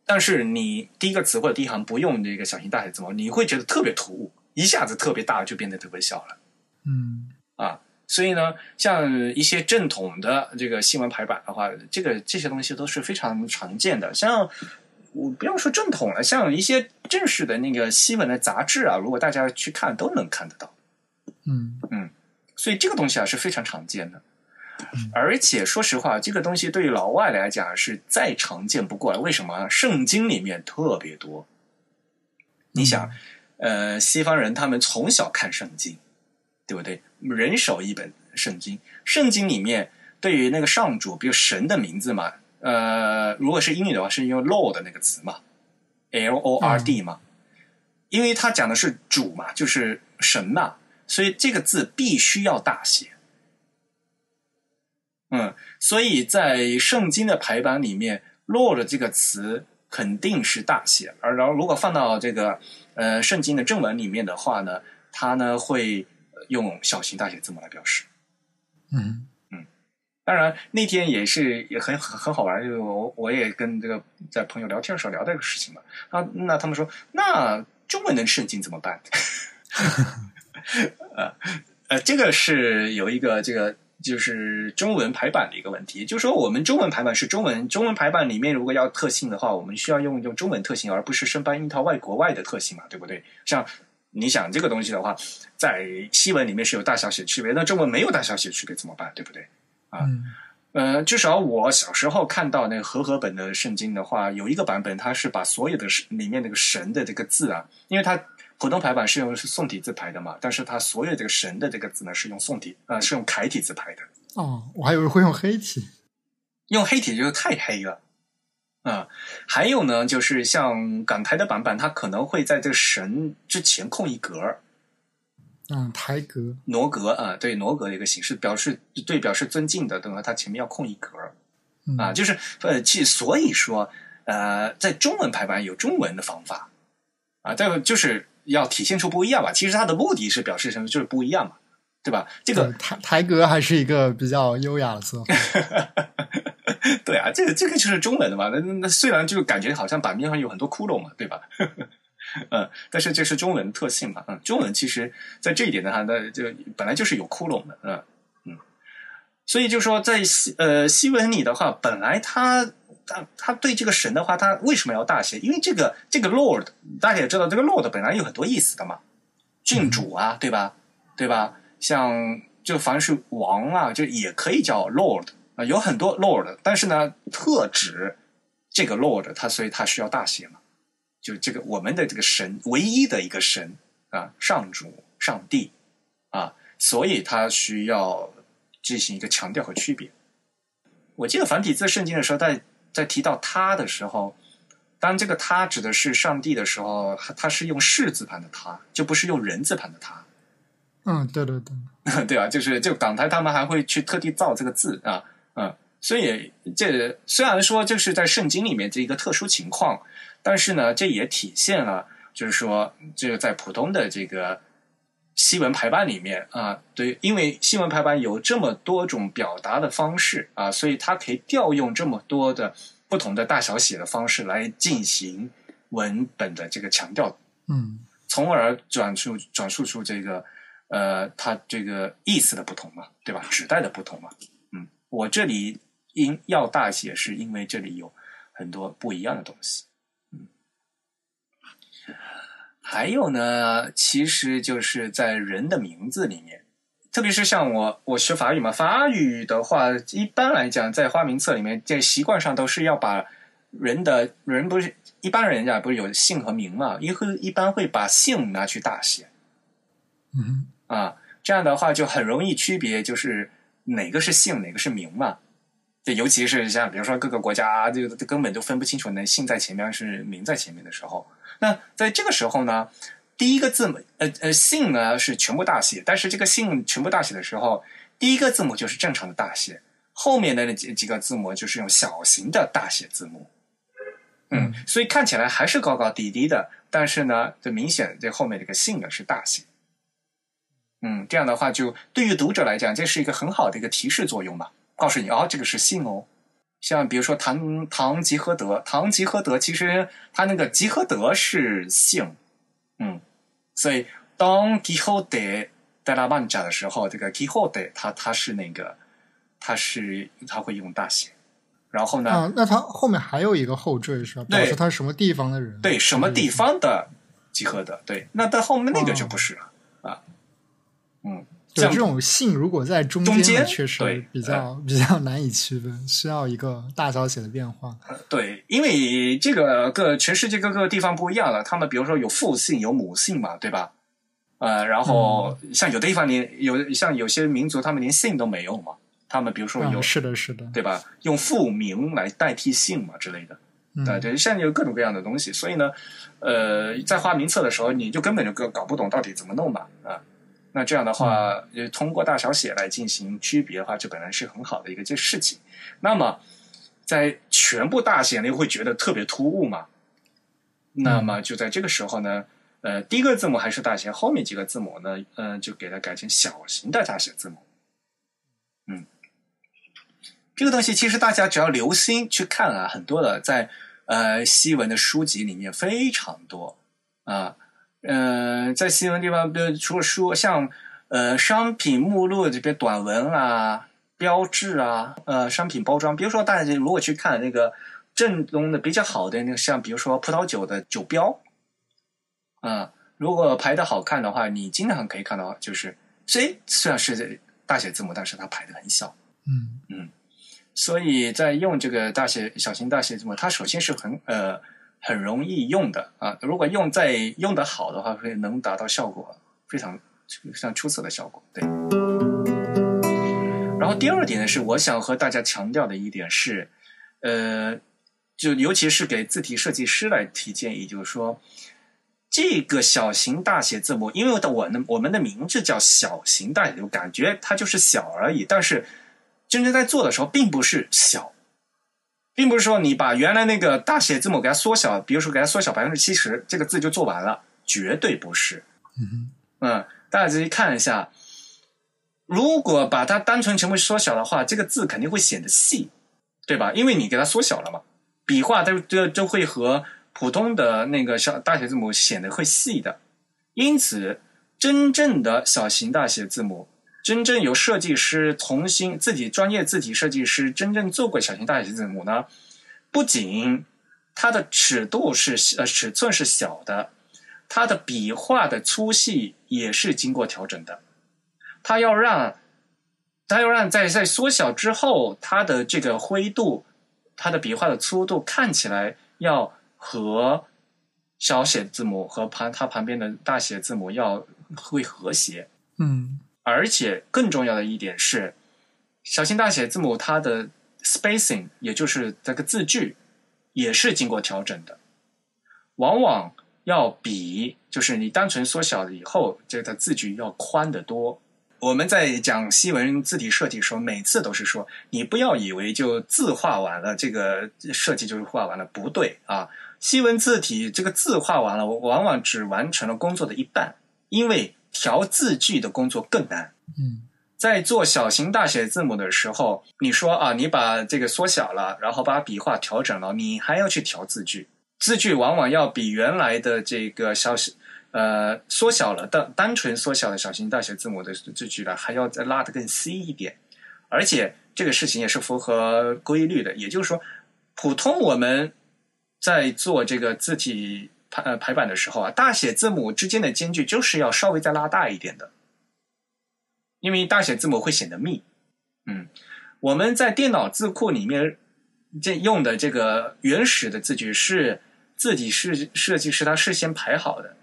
但是你第一个词或者第一行不用这个小型大写字母，你会觉得特别突兀，一下子特别大就变得特别小了。嗯啊，所以呢，像一些正统的这个新闻排版的话，这个这些东西都是非常常见的。像我不要说正统了，像一些正式的那个新闻的杂志啊，如果大家去看，都能看得到。嗯嗯所以这个东西啊是非常常见的。而且说实话，这个东西对于老外来讲是再常见不过了。为什么？圣经里面特别多。你想，呃，西方人他们从小看圣经，对不对？人手一本圣经，圣经里面对于那个上主，比如神的名字嘛，呃，如果是英语的话，是用 Lord 那个词嘛，L O R D 嘛，因为它讲的是主嘛，就是神嘛，所以这个字必须要大写。嗯，所以在圣经的排版里面，Lord 这个词肯定是大写，而然后如果放到这个呃圣经的正文里面的话呢，它呢会用小型大写字母来表示。嗯嗯当然，那天也是也很很很好玩，就是我我也跟这个在朋友聊天的时候聊到这个事情嘛。啊，那他们说，那中文能圣经怎么办？呃呃，这个是有一个这个就是中文排版的一个问题，就是说我们中文排版是中文，中文排版里面如果要特性的话，我们需要用用中文特性，而不是生搬一套外国外的特性嘛，对不对？像你想这个东西的话，在西文里面是有大小写区别，那中文没有大小写区别怎么办？对不对？啊嗯呃，至少我小时候看到那个和合本的圣经的话，有一个版本，它是把所有的神里面那个神的这个字啊，因为它普通排版是用是宋体字排的嘛，但是它所有这个神的这个字呢是用宋体，呃，是用楷体字排的。哦，我还以为会用黑体，用黑体就是太黑了。啊，还有呢，就是像港台的版本，它可能会在这个神之前空一格。嗯，台格、挪格啊，对，挪格的一个形式，表示对表示尊敬的，对吧？它前面要空一格啊，就是呃，其所以说呃，在中文排版有中文的方法啊，这个就是要体现出不一样吧。其实它的目的是表示什么？就是不一样嘛，对吧？这个台台格还是一个比较优雅的字。对啊，这个这个就是中文的嘛。那那虽然就感觉好像版面上有很多窟窿嘛，对吧？嗯，但是这是中文特性嘛。嗯，中文其实在这一点的话，那就本来就是有窟窿的。嗯嗯，所以就说在西呃西文里的话，本来他他他对这个神的话，他为什么要大写？因为这个这个 Lord，大家也知道，这个 Lord 本来有很多意思的嘛，郡主啊，对吧？对吧？像就凡是王啊，就也可以叫 Lord。啊，有很多 Lord，但是呢，特指这个 Lord，他所以他需要大写嘛，就这个我们的这个神唯一的一个神啊，上主、上帝啊，所以他需要进行一个强调和区别。我记得繁体字圣经的时候，在在提到他的时候，当这个他指的是上帝的时候，他是用士字旁的他，就不是用人字旁的他。嗯，对对对，对啊，就是就港台他们还会去特地造这个字啊。嗯，所以这虽然说这是在圣经里面这一个特殊情况，但是呢，这也体现了就是说，这个在普通的这个西文排版里面啊，对，因为西文排版有这么多种表达的方式啊，所以它可以调用这么多的不同的大小写的方式来进行文本的这个强调，嗯，从而转述转述出这个呃，它这个意思的不同嘛，对吧？指代的不同嘛。我这里因要大写，是因为这里有很多不一样的东西。嗯，还有呢，其实就是在人的名字里面，特别是像我，我学法语嘛，法语的话，一般来讲，在花名册里面，在习惯上都是要把人的人不是一般人家不是有姓和名嘛，一会一般会把姓拿去大写。嗯啊，这样的话就很容易区别，就是。哪个是姓，哪个是名嘛？这尤其是像比如说各个国家，这个根本就分不清楚，那姓在前面是名在前面的时候，那在这个时候呢，第一个字母，呃呃，姓呢是全部大写，但是这个姓全部大写的时候，第一个字母就是正常的大写，后面的那几几个字母就是用小型的大写字母。嗯，所以看起来还是高高低低的，但是呢，这明显这后面这个姓呢是大写。嗯，这样的话，就对于读者来讲，这是一个很好的一个提示作用嘛，告诉你哦，这个是姓哦。像比如说唐唐吉诃德，唐吉诃德其实他那个吉诃德是姓，嗯，所以当吉诃德在拉曼加的时候，这个吉诃德他他是那个他是他会用大写，然后呢，啊，那他后面还有一个后缀是吧？表示他什么地方的人？对，什么地方的吉诃德？对，那到后面那个就不是了。嗯，对，这种姓如果在中间，确实比较比 较难以区分，需要一个大小写的变化。对，因为这个各全世界各个地方不一样了，他们比如说有父姓有母姓嘛，对吧？呃，然后像有的地方连有像有些民族他们连姓都没有嘛，他们比如说有是的是的，对吧？用父名来代替姓嘛之类的，对对，现在有各种各样的东西，所以呢，呃，在画名册的时候，你就根本就搞搞不懂到底怎么弄嘛啊。那这样的话，通过大小写来进行区别的话，这本来是很好的一个件事情。那么，在全部大写，你会觉得特别突兀嘛？那么就在这个时候呢，呃，第一个字母还是大写，后面几个字母呢，嗯，就给它改成小型的大写字母。嗯，这个东西其实大家只要留心去看啊，很多的在呃西文的书籍里面非常多啊。嗯，在新闻地方，比如除了书，像呃商品目录这边短文啊、标志啊、呃商品包装，比如说大家如果去看那个正宗的比较好的那个，像比如说葡萄酒的酒标，啊，如果排的好看的话，你经常可以看到，就是虽虽然是大写字母，但是它排的很小，嗯嗯，所以在用这个大写、小型大写字母，它首先是很呃。很容易用的啊。如果用在用的好的话，会能达到效果非常非常出色的效果。对。然后第二点呢，是我想和大家强调的一点是，呃，就尤其是给字体设计师来提建议，就是说。这个小型大写字母，因为的我呢，我们的名字叫小型大写，就感觉它就是小而已。但是真正在做的时候，并不是小，并不是说你把原来那个大写字母给它缩小，比如说给它缩小百分之七十，这个字就做完了，绝对不是。嗯嗯，大家仔细看一下，如果把它单纯全部缩小的话，这个字肯定会显得细，对吧？因为你给它缩小了嘛，笔画都都都会和。普通的那个小大写字母显得会细的，因此真正的小型大写字母，真正有设计师重新自己专业字体设计师真正做过小型大写字母呢，不仅它的尺度是呃尺寸是小的，它的笔画的粗细也是经过调整的，它要让它要让在在缩小之后，它的这个灰度，它的笔画的粗度看起来要。和小写字母和旁它旁边的大写字母要会和谐，嗯，而且更重要的一点是，小型大写字母它的 spacing，也就是这个字距，也是经过调整的，往往要比就是你单纯缩小了以后，这个字距要宽得多。我们在讲西文字体设计的时候，每次都是说，你不要以为就字画完了，这个设计就是画完了，不对啊。西文字体这个字画完了，往往只完成了工作的一半，因为调字距的工作更难。嗯，在做小型大写字母的时候，你说啊，你把这个缩小了，然后把笔画调整了，你还要去调字距，字距往往要比原来的这个小写呃缩小了的单纯缩小的小型大写字母的字距呢，还要再拉得更细一点，而且这个事情也是符合规律的，也就是说，普通我们。在做这个字体排呃排版的时候啊，大写字母之间的间距就是要稍微再拉大一点的，因为大写字母会显得密。嗯，我们在电脑字库里面这用的这个原始的字距是字体设设计师他事先排好的，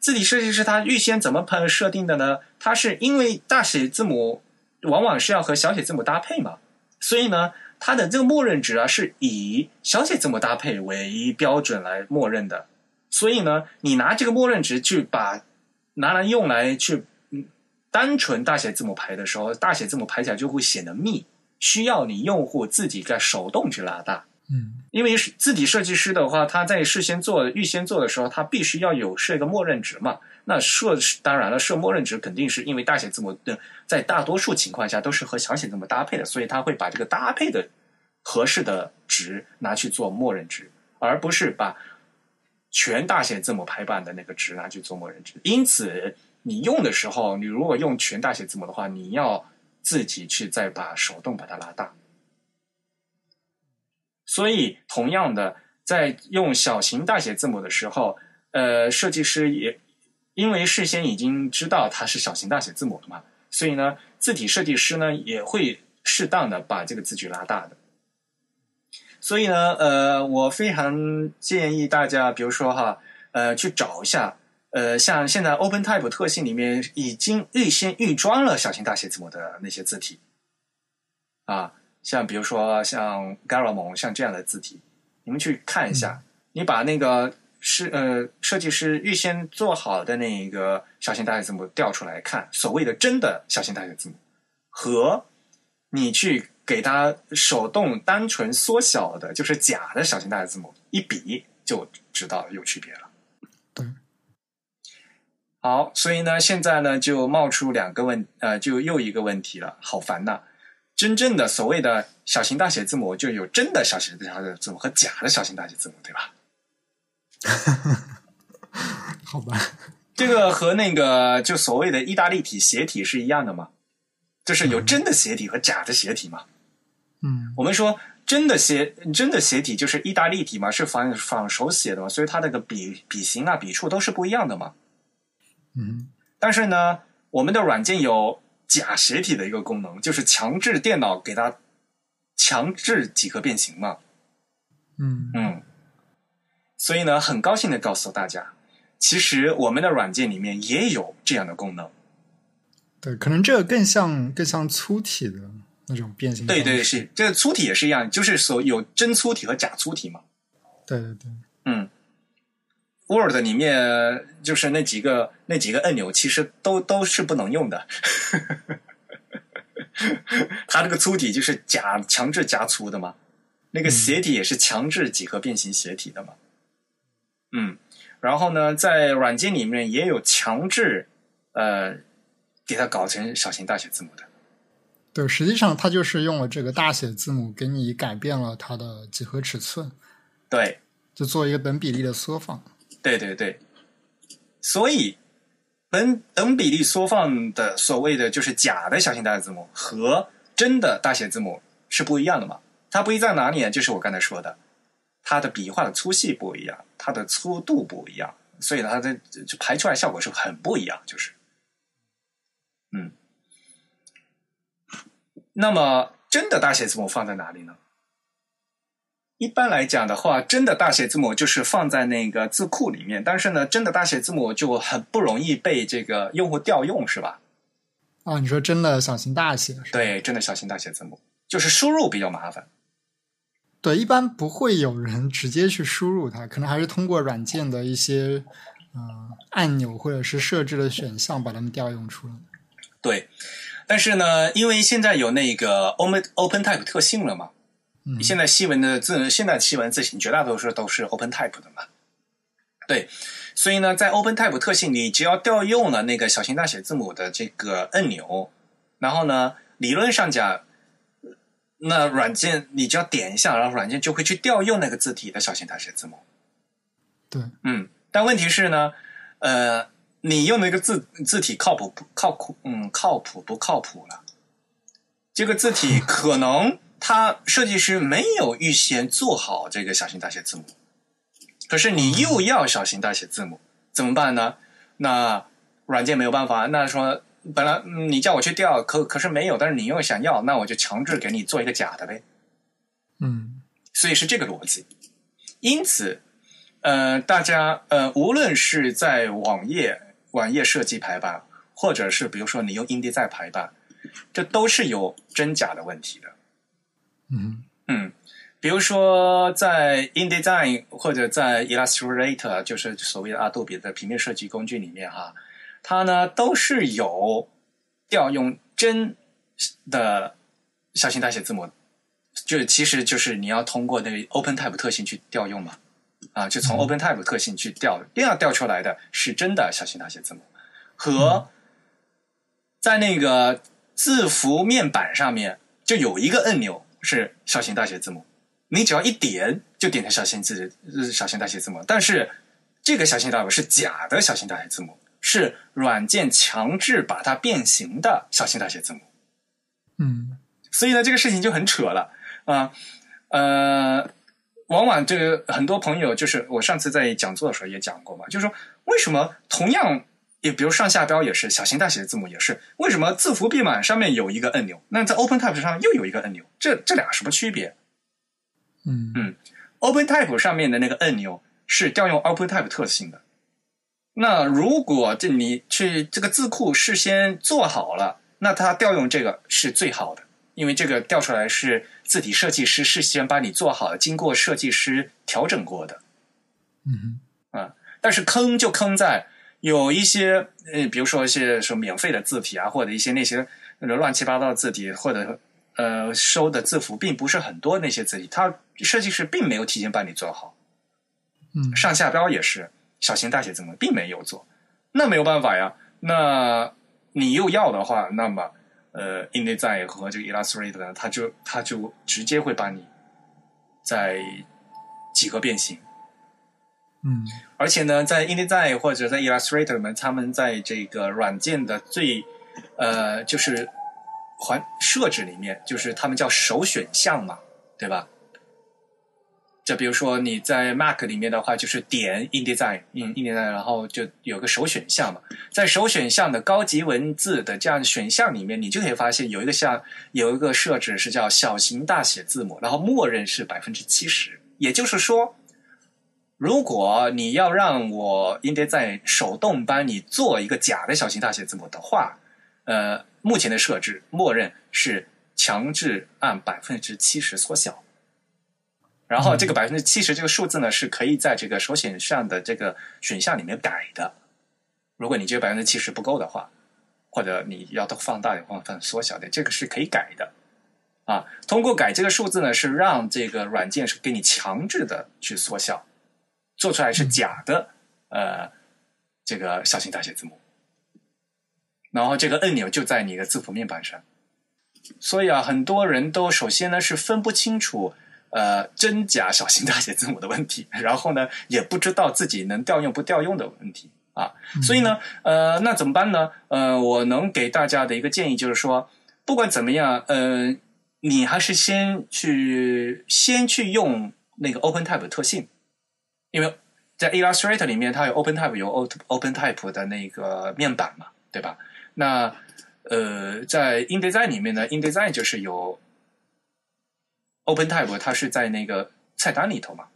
字体设计师他预先怎么排设定的呢？他是因为大写字母往往是要和小写字母搭配嘛，所以呢。它的这个默认值啊，是以小写字母搭配为标准来默认的，所以呢，你拿这个默认值去把拿来用来去单纯大写字母排的时候，大写字母排起来就会显得密，需要你用户自己在手动去拉大。嗯，因为是字体设计师的话，他在事先做预先做的时候，他必须要有设一个默认值嘛。那设当然了，设默认值肯定是因为大写字母的在大多数情况下都是和小写字母搭配的，所以他会把这个搭配的合适的值拿去做默认值，而不是把全大写字母排版的那个值拿去做默认值。因此，你用的时候，你如果用全大写字母的话，你要自己去再把手动把它拉大。所以，同样的，在用小型大写字母的时候，呃，设计师也。因为事先已经知道它是小型大写字母了嘛，所以呢，字体设计师呢也会适当的把这个字距拉大的。所以呢，呃，我非常建议大家，比如说哈，呃，去找一下，呃，像现在 OpenType 特性里面已经预先预装了小型大写字母的那些字体，啊，像比如说像 Garamond 像这样的字体，你们去看一下，你把那个。是呃，设计师预先做好的那个小型大写字母调出来看，所谓的真的小型大写字母，和你去给它手动单纯缩小的，就是假的小型大写字母一比，就知道有区别了。对。好，所以呢，现在呢就冒出两个问，呃，就又一个问题了，好烦呐！真正的所谓的小型大写字母，就有真的小型大写字母和假的小型大写字母，对吧？好吧，这个和那个就所谓的意大利体斜体是一样的吗？就是有真的斜体和假的斜体嘛？嗯，我们说真的斜真的斜体就是意大利体嘛，是仿仿手写的嘛，所以它那个笔笔形啊笔触都是不一样的嘛。嗯，但是呢，我们的软件有假斜体的一个功能，就是强制电脑给它强制几何变形嘛。嗯嗯。所以呢，很高兴的告诉大家，其实我们的软件里面也有这样的功能。对，可能这个更像更像粗体的那种变形。对对是，这个粗体也是一样，就是所有真粗体和假粗体嘛。对对对，嗯，Word 里面就是那几个那几个按钮，其实都都是不能用的。它这个粗体就是假强制加粗的嘛，那个斜体也是强制几何变形斜体的嘛。嗯，然后呢，在软件里面也有强制呃给它搞成小型大写字母的。对，实际上它就是用了这个大写字母给你改变了它的几何尺寸，对，就做一个等比例的缩放。对对对，所以本等比例缩放的所谓的就是假的小型大写字母和真的大写字母是不一样的嘛？它不一在哪里呢？就是我刚才说的，它的笔画的粗细不一样，它的粗度不一样，所以它的就排出来效果是很不一样，就是，嗯。那么真的大写字母放在哪里呢？一般来讲的话，真的大写字母就是放在那个字库里面，但是呢，真的大写字母就很不容易被这个用户调用，是吧？啊，你说真的小型大写？对，真的小型大写字母就是输入比较麻烦。对，一般不会有人直接去输入它，可能还是通过软件的一些呃按钮或者是设置的选项把它们调用出来。对。但是呢，因为现在有那个 Open Open Type 特性了嘛，嗯，现在西文的字，现在西文字型绝大多数都是 Open Type 的嘛，对，所以呢，在 Open Type 特性里，只要调用了那个小型大写字母的这个按钮，然后呢，理论上讲，那软件你只要点一下，然后软件就会去调用那个字体的小型大写字母。对，嗯，但问题是呢，呃。你用的一个字字体靠谱不靠谱？嗯，靠谱不靠谱了？这个字体 可能他设计师没有预先做好这个小型大写字母，可是你又要小型大写字母，怎么办呢？那软件没有办法，那说本来你叫我去调，可可是没有，但是你又想要，那我就强制给你做一个假的呗。嗯，所以是这个逻辑，因此，呃，大家呃，无论是在网页。网页设计排版，或者是比如说你用 InDesign 排版，这都是有真假的问题的。嗯嗯，比如说在 InDesign 或者在 Illustrator，就是所谓的阿杜比的平面设计工具里面哈，它呢都是有调用真的小型大写字母，就其实就是你要通过那个 OpenType 特性去调用嘛。啊，就从 OpenType 特性去调，这样调出来的是真的小型大写字母，和在那个字符面板上面就有一个按钮是小型大写字母，你只要一点就点成小型字小型大写字母，但是这个小型大写是假的小型大写字母，是软件强制把它变形的小型大写字母。嗯，所以呢，这个事情就很扯了啊，呃。往往这个很多朋友就是我上次在讲座的时候也讲过嘛，就是说为什么同样也比如上下标也是小型大写的字母也是为什么字符编码上面有一个按钮，那在 OpenType 上又有一个按钮，这这俩什么区别？嗯嗯，OpenType 上面的那个按钮是调用 OpenType 特性的，那如果这你去这个字库事先做好了，那它调用这个是最好的。因为这个调出来是字体设计师事先帮你做好，经过设计师调整过的。嗯哼，啊，但是坑就坑在有一些，呃，比如说一些什么免费的字体啊，或者一些那些乱七八糟的字体，或者呃收的字符并不是很多那些字体，它设计师并没有提前帮你做好。嗯，上下标也是小型大写字母，并没有做，那没有办法呀。那你又要的话，那么。呃，InDesign 和这个 Illustrator 呢，它就它就直接会把你在几何变形。嗯，而且呢，在 InDesign 或者在 Illustrator 里面，他们在这个软件的最呃就是环设置里面，就是他们叫首选项嘛，对吧？就比如说你在 Mac 里面的话，就是点 InDesign，嗯，InDesign，然后就有个首选项嘛。在首选项的高级文字的这样选项里面，你就可以发现有一个项有一个设置是叫小型大写字母，然后默认是百分之七十。也就是说，如果你要让我 InDesign 手动帮你做一个假的小型大写字母的话，呃，目前的设置默认是强制按百分之七十缩小，然后这个百分之七十这个数字呢是可以在这个首选上的这个选项里面改的。如果你觉得百分之七十不够的话，或者你要它放大点或放缩小点，这个是可以改的。啊，通过改这个数字呢，是让这个软件是给你强制的去缩小，做出来是假的，呃，这个小型大写字母。然后这个按钮就在你的字符面板上，所以啊，很多人都首先呢是分不清楚呃真假小型大写字母的问题，然后呢也不知道自己能调用不调用的问题啊，所以呢，呃，那怎么办呢？呃，我能给大家的一个建议就是说，不管怎么样，呃，你还是先去先去用那个 OpenType 特性，因为在 Illustrator 里面它有 OpenType 有 OpenType 的那个面板嘛，对吧？那呃，在 InDesign 里面呢，InDesign 就是有 OpenType，它是在那个菜单里头嘛。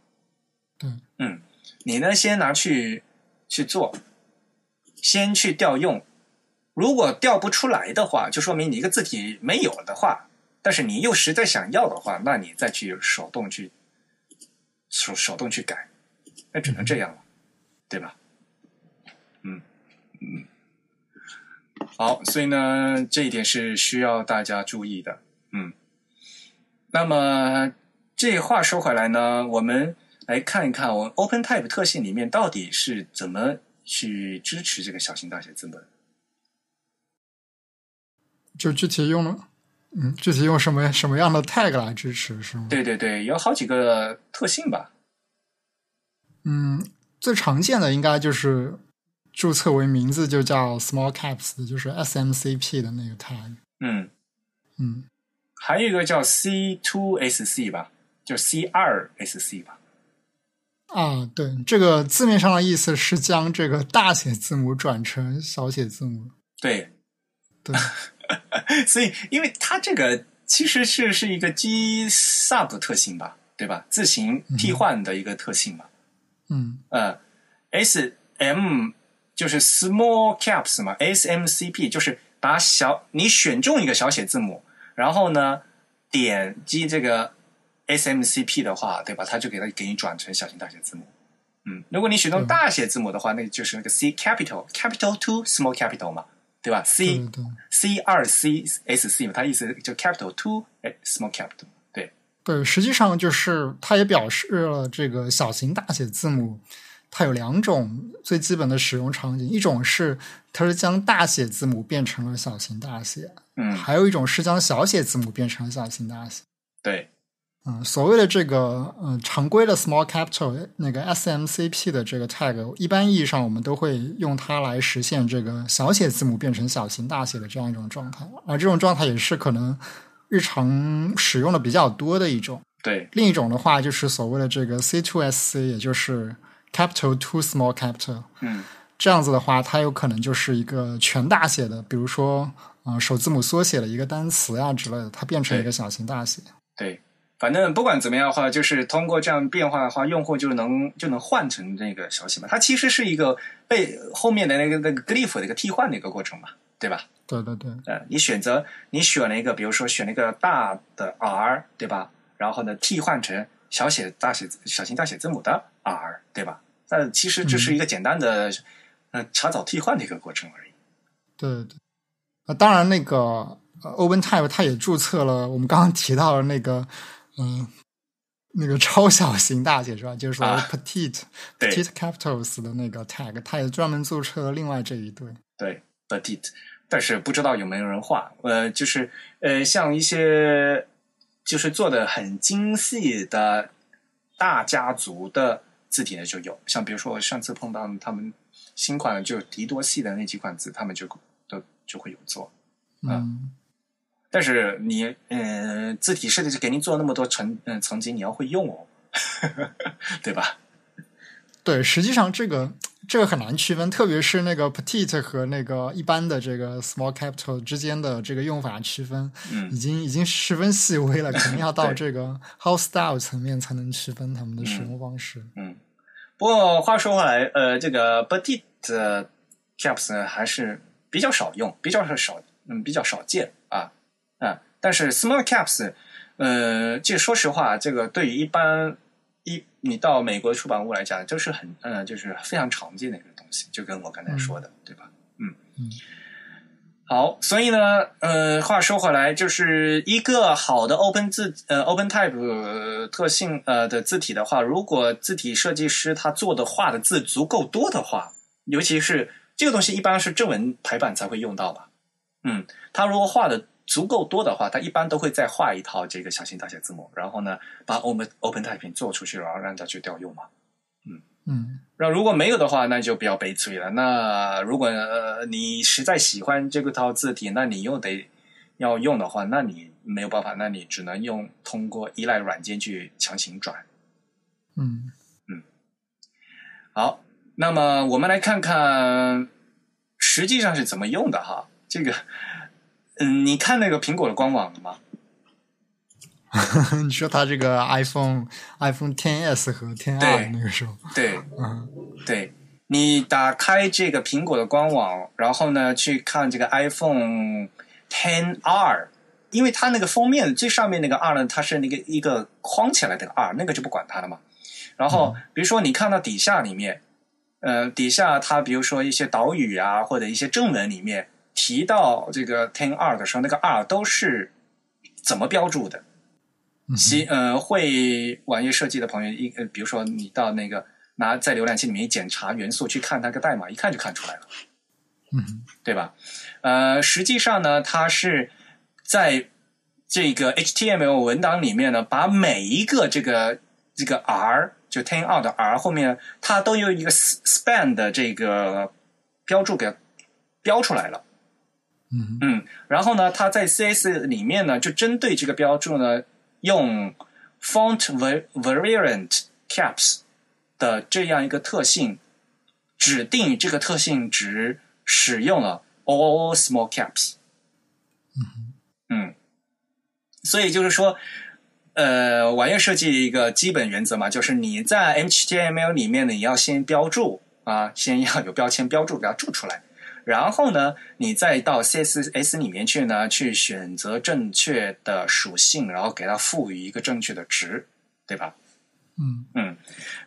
嗯嗯，你呢先拿去去做，先去调用。如果调不出来的话，就说明你一个字体没有的话，但是你又实在想要的话，那你再去手动去手手动去改，那只能这样了，对吧？嗯嗯。好，所以呢，这一点是需要大家注意的。嗯，那么这话说回来呢，我们来看一看我 OpenType 特性里面到底是怎么去支持这个小型大写字母的。就具体用了，嗯，具体用什么什么样的 tag 来支持是吗？对对对，有好几个特性吧。嗯，最常见的应该就是。注册为名字就叫 small caps 就是 SMCP 的那个 tag。嗯嗯，还有一个叫 C two S C 吧，就 C 二 SC 吧。啊，对，这个字面上的意思是将这个大写字母转成小写字母。对，对。所以，因为它这个其实是是一个 G sub 特性吧，对吧？字形替换的一个特性嘛。嗯。呃，SM。就是 small caps 嘛，SMCP 就是把小你选中一个小写字母，然后呢点击这个 SMCP 的话，对吧？它就给它给你转成小型大写字母。嗯，如果你选中大写字母的话，那就是那个 C capital capital to small capital 嘛，对吧？C C 二 C S C 嘛，它意思就 capital to small capital。对对，实际上就是它也表示了这个小型大写字母。它有两种最基本的使用场景，一种是它是将大写字母变成了小型大写，嗯，还有一种是将小写字母变成小型大写。对，嗯，所谓的这个嗯常规的 small capital 那个 SMCP 的这个 tag，一般意义上我们都会用它来实现这个小写字母变成小型大写的这样一种状态，而这种状态也是可能日常使用的比较多的一种。对，另一种的话就是所谓的这个 C2SC，也就是 capital to small capital，嗯，这样子的话，它有可能就是一个全大写的，比如说，呃，首字母缩写的一个单词啊之类的，它变成一个小型大写。对，反正不管怎么样的话，就是通过这样变化的话，用户就能就能换成那个小写嘛。它其实是一个被后面的那个那个 glyph 的一个替换的一个过程嘛，对吧？对对对。呃，你选择你选了一个，比如说选了一个大的 R，对吧？然后呢，替换成小写大写小型大写字母的 R，对吧？但其实这是一个简单的呃查找替换的一个过程而已。对对，啊，当然那个呃 OpenType 它也注册了我们刚刚提到的那个嗯那个超小型大写是吧？就是说 petite petite capitals 的那个 tag，它也专门注册了另外这一对。对 petite，但是不知道有没有人画？呃，就是呃像一些就是做的很精细的大家族的。字体呢就有，像比如说我上次碰到他们新款就迪多系的那几款字，他们就都就会有做，嗯，但是你嗯字体设计师给您做那么多层嗯层级，你要会用哦，对吧？对，实际上这个这个很难区分，特别是那个 petite 和那个一般的这个 small capital 之间的这个用法区分，嗯，已经已经十分细微了，肯定要到 这个 house style 层面才能区分他们的使用方式。嗯，不过话说回来，呃，这个 Petit caps 呢还是比较少用，比较少，嗯，比较少见啊啊。但是 small caps，呃，这说实话，这个对于一般一你到美国出版物来讲，就是很嗯，就是非常常见的一个东西，就跟我刚才说的，对吧？嗯嗯。好，所以呢，呃，话说回来，就是一个好的 Open 字呃 Open Type 特性呃的字体的话，如果字体设计师他做的画的字足够多的话，尤其是这个东西一般是正文排版才会用到吧？嗯，他如果画的足够多的话，他一般都会再画一套这个小型大写字母，然后呢，把 Open Open Type 做出去，然后让它去调用嘛。嗯嗯。那如果没有的话，那就比较悲催了。那如果呃你实在喜欢这个套字体，那你又得要用的话，那你没有办法，那你只能用通过依赖软件去强行转。嗯嗯。好，那么我们来看看实际上是怎么用的哈。这个，嗯，你看那个苹果的官网了吗？你说它这个 iPhone iPhone 10s 和 10R 那个时候，对，嗯，对，你打开这个苹果的官网，然后呢去看这个 iPhone 10R，因为它那个封面最上面那个 R 呢，它是那个一个框起来的 R，那个就不管它了嘛。然后比如说你看到底下里面，呃，底下它比如说一些岛屿啊，或者一些正文里面提到这个 10R 的时候，那个 R 都是怎么标注的？其呃，会网页设计的朋友，一呃，比如说你到那个拿在浏览器里面一检查元素去看它个代码，一看就看出来了，嗯，对吧？呃，实际上呢，它是在这个 HTML 文档里面呢，把每一个这个这个 R 就 ten out 的 R 后面，它都有一个 span 的这个标注给标出来了，嗯嗯，然后呢，它在 CS 里面呢，就针对这个标注呢。用 font variant caps 的这样一个特性，指定这个特性值使用了 all small caps。嗯嗯，所以就是说，呃，网页设计一个基本原则嘛，就是你在 HTML 里面呢，你要先标注啊，先要有标签标注，给它注出来。然后呢，你再到 CSS 里面去呢，去选择正确的属性，然后给它赋予一个正确的值，对吧？嗯嗯。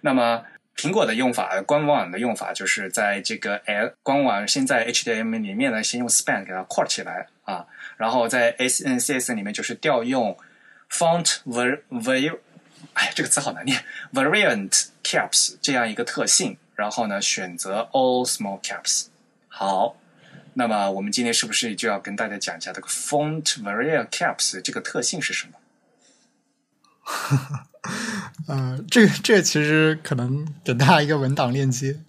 那么苹果的用法，官网的用法，就是在这个 L 官网先在 HTML 里面呢，先用 span 给它括起来啊，然后在 S N C S 里面就是调用 font var var，哎，这个词好难念，variant caps 这样一个特性，然后呢选择 all small caps。好，那么我们今天是不是就要跟大家讲一下这个 font variant caps 这个特性是什么？呃，这个这个其实可能给大家一个文档链接。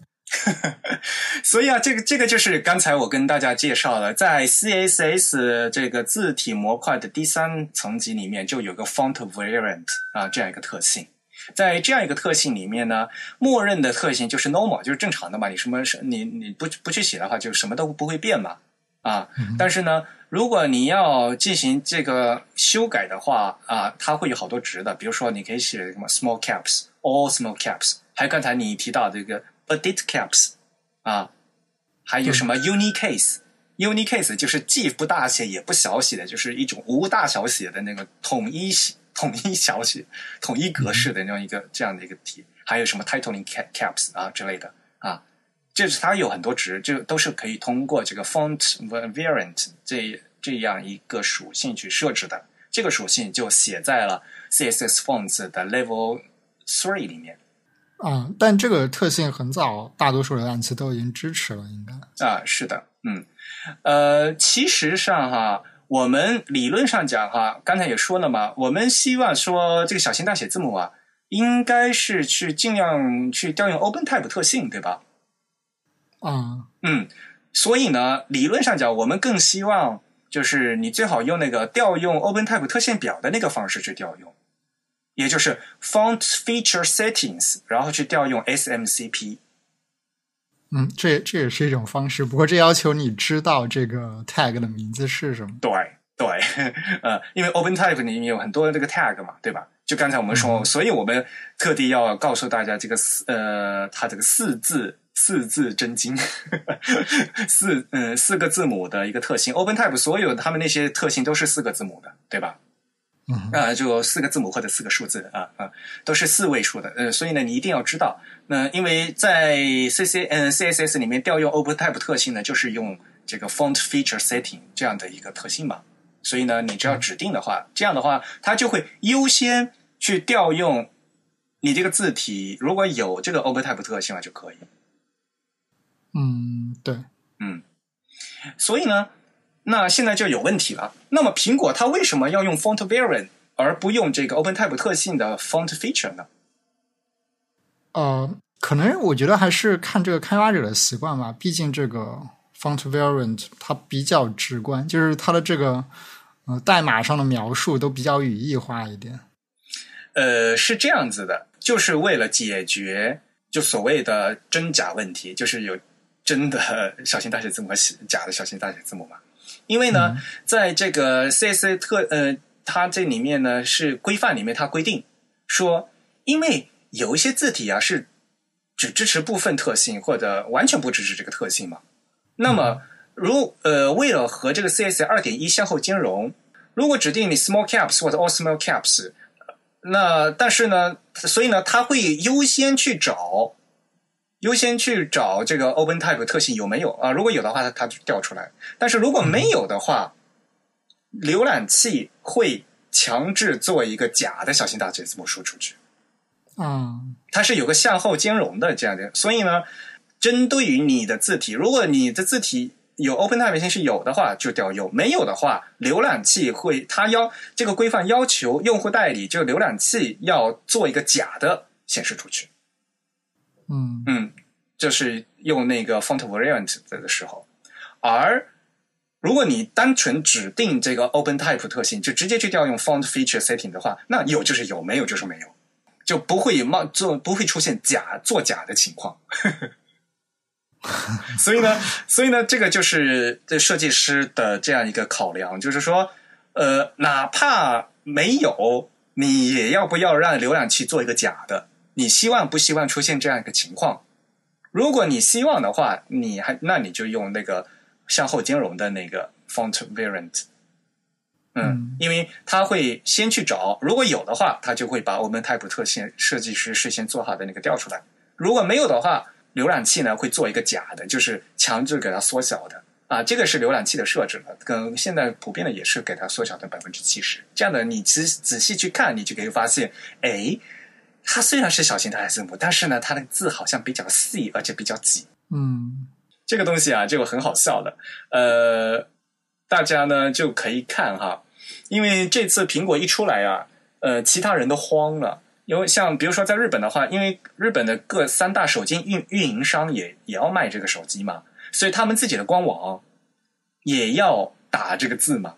所以啊，这个这个就是刚才我跟大家介绍了，在 CSS 这个字体模块的第三层级里面，就有个 font variant 啊这样一个特性。在这样一个特性里面呢，默认的特性就是 normal，就是正常的嘛。你什么是你你不不去写的话，就什么都不会变嘛啊。但是呢，如果你要进行这个修改的话啊，它会有好多值的。比如说，你可以写什么 small caps、all small caps，还有刚才你提到这个 edit caps 啊，还有什么 uni case？uni case 就是既不大写也不小写的，就是一种无大小写的那个统一写。统一小写、统一格式的那样一个这样的一个题，还有什么 titling caps 啊之类的啊，就是它有很多值，这都是可以通过这个 font variant 这这样一个属性去设置的。这个属性就写在了 CSS fonts 的 level three 里面。啊，但这个特性很早，大多数浏览器都已经支持了，应该啊，是的，嗯，呃，其实上哈。我们理论上讲哈，刚才也说了嘛，我们希望说这个小型大写字母啊，应该是去尽量去调用 Open Type 特性，对吧？啊，嗯，所以呢，理论上讲，我们更希望就是你最好用那个调用 Open Type 特性表的那个方式去调用，也就是 Font Feature Settings，然后去调用 SMCP。嗯，这这也是一种方式，不过这要求你知道这个 tag 的名字是什么。对对，呃，因为 Open Type 里面有很多这个 tag 嘛，对吧？就刚才我们说，所以我们特地要告诉大家这个四呃，它这个四字四字真经，四嗯四个字母的一个特性。OpenType 所有他们那些特性都是四个字母的，对吧？嗯啊，就四个字母或者四个数字啊啊，都是四位数的。呃，所以呢，你一定要知道。那因为在 C C 嗯 C S S 里面调用 OpenType 特性呢，就是用这个 Font Feature Setting 这样的一个特性嘛。所以呢，你只要指定的话，这样的话，它就会优先去调用你这个字体如果有这个 OpenType 特性了就可以。嗯，对，嗯，所以呢，那现在就有问题了。那么苹果它为什么要用 Font Variant 而不用这个 OpenType 特性的 Font Feature 呢？呃，可能我觉得还是看这个开发者的习惯吧。毕竟这个 font variant 它比较直观，就是它的这个呃代码上的描述都比较语义化一点。呃，是这样子的，就是为了解决就所谓的真假问题，就是有真的小型大写字母和假的小型大写字母嘛。因为呢，在这个 CSS 特呃，它这里面呢是规范里面它规定说，因为有一些字体啊是只支持部分特性或者完全不支持这个特性嘛。那么如呃为了和这个 CSS 二点一相互兼容，如果指定你 small caps 或者 all small caps，那但是呢，所以呢，它会优先去找。优先去找这个 OpenType 特性有没有啊？如果有的话，它它就调出来；但是如果没有的话，浏览器会强制做一个假的小型大写字母输出去。嗯它是有个向后兼容的这样的，所以呢，针对于你的字体，如果你的字体有 OpenType 性是有的话，就调用；没有的话，浏览器会它要这个规范要求用户代理，就浏览器要做一个假的显示出去。嗯嗯，就是用那个 font variant 的时候，而如果你单纯指定这个 OpenType 特性，就直接去调用 font feature setting 的话，那有就是有，没有就是没有，就不会冒做不会出现假作假的情况。所以呢，所以呢，这个就是这设计师的这样一个考量，就是说，呃，哪怕没有，你也要不要让浏览器做一个假的？你希望不希望出现这样一个情况？如果你希望的话，你还那你就用那个向后兼容的那个 font variant。嗯，因为它会先去找，如果有的话，它就会把 OpenType 特性设计师事先做好的那个调出来；如果没有的话，浏览器呢会做一个假的，就是强制给它缩小的啊。这个是浏览器的设置了，跟现在普遍的也是给它缩小的百分之七十。这样的你仔仔细去看，你就可以发现，哎。它虽然是小型大写字母，但是呢，它的字好像比较细，而且比较挤。嗯这个东西啊，就很好笑的。呃，大家呢就可以看哈，因为这次苹果一出来啊，呃，其他人都慌了。因为像比如说在日本的话，因为日本的各三大手机运运营商也也要卖这个手机嘛，所以他们自己的官网也要打这个字嘛。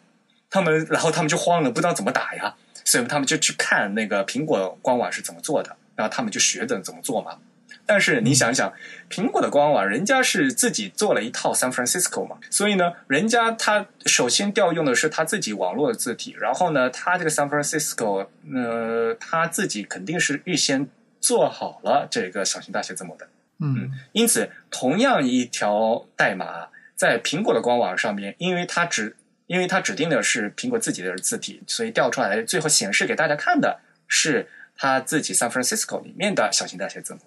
他们然后他们就慌了，不知道怎么打呀。所以他们就去看那个苹果官网是怎么做的，然后他们就学着怎么做嘛。但是你想想，苹果的官网人家是自己做了一套 San Francisco 嘛，所以呢，人家他首先调用的是他自己网络的字体，然后呢，他这个 San Francisco，呃，他自己肯定是预先做好了这个小型大写字母的。嗯因此，同样一条代码在苹果的官网上面，因为它只因为它指定的是苹果自己的字体，所以调出来最后显示给大家看的是它自己 San Francisco 里面的小型大写字母。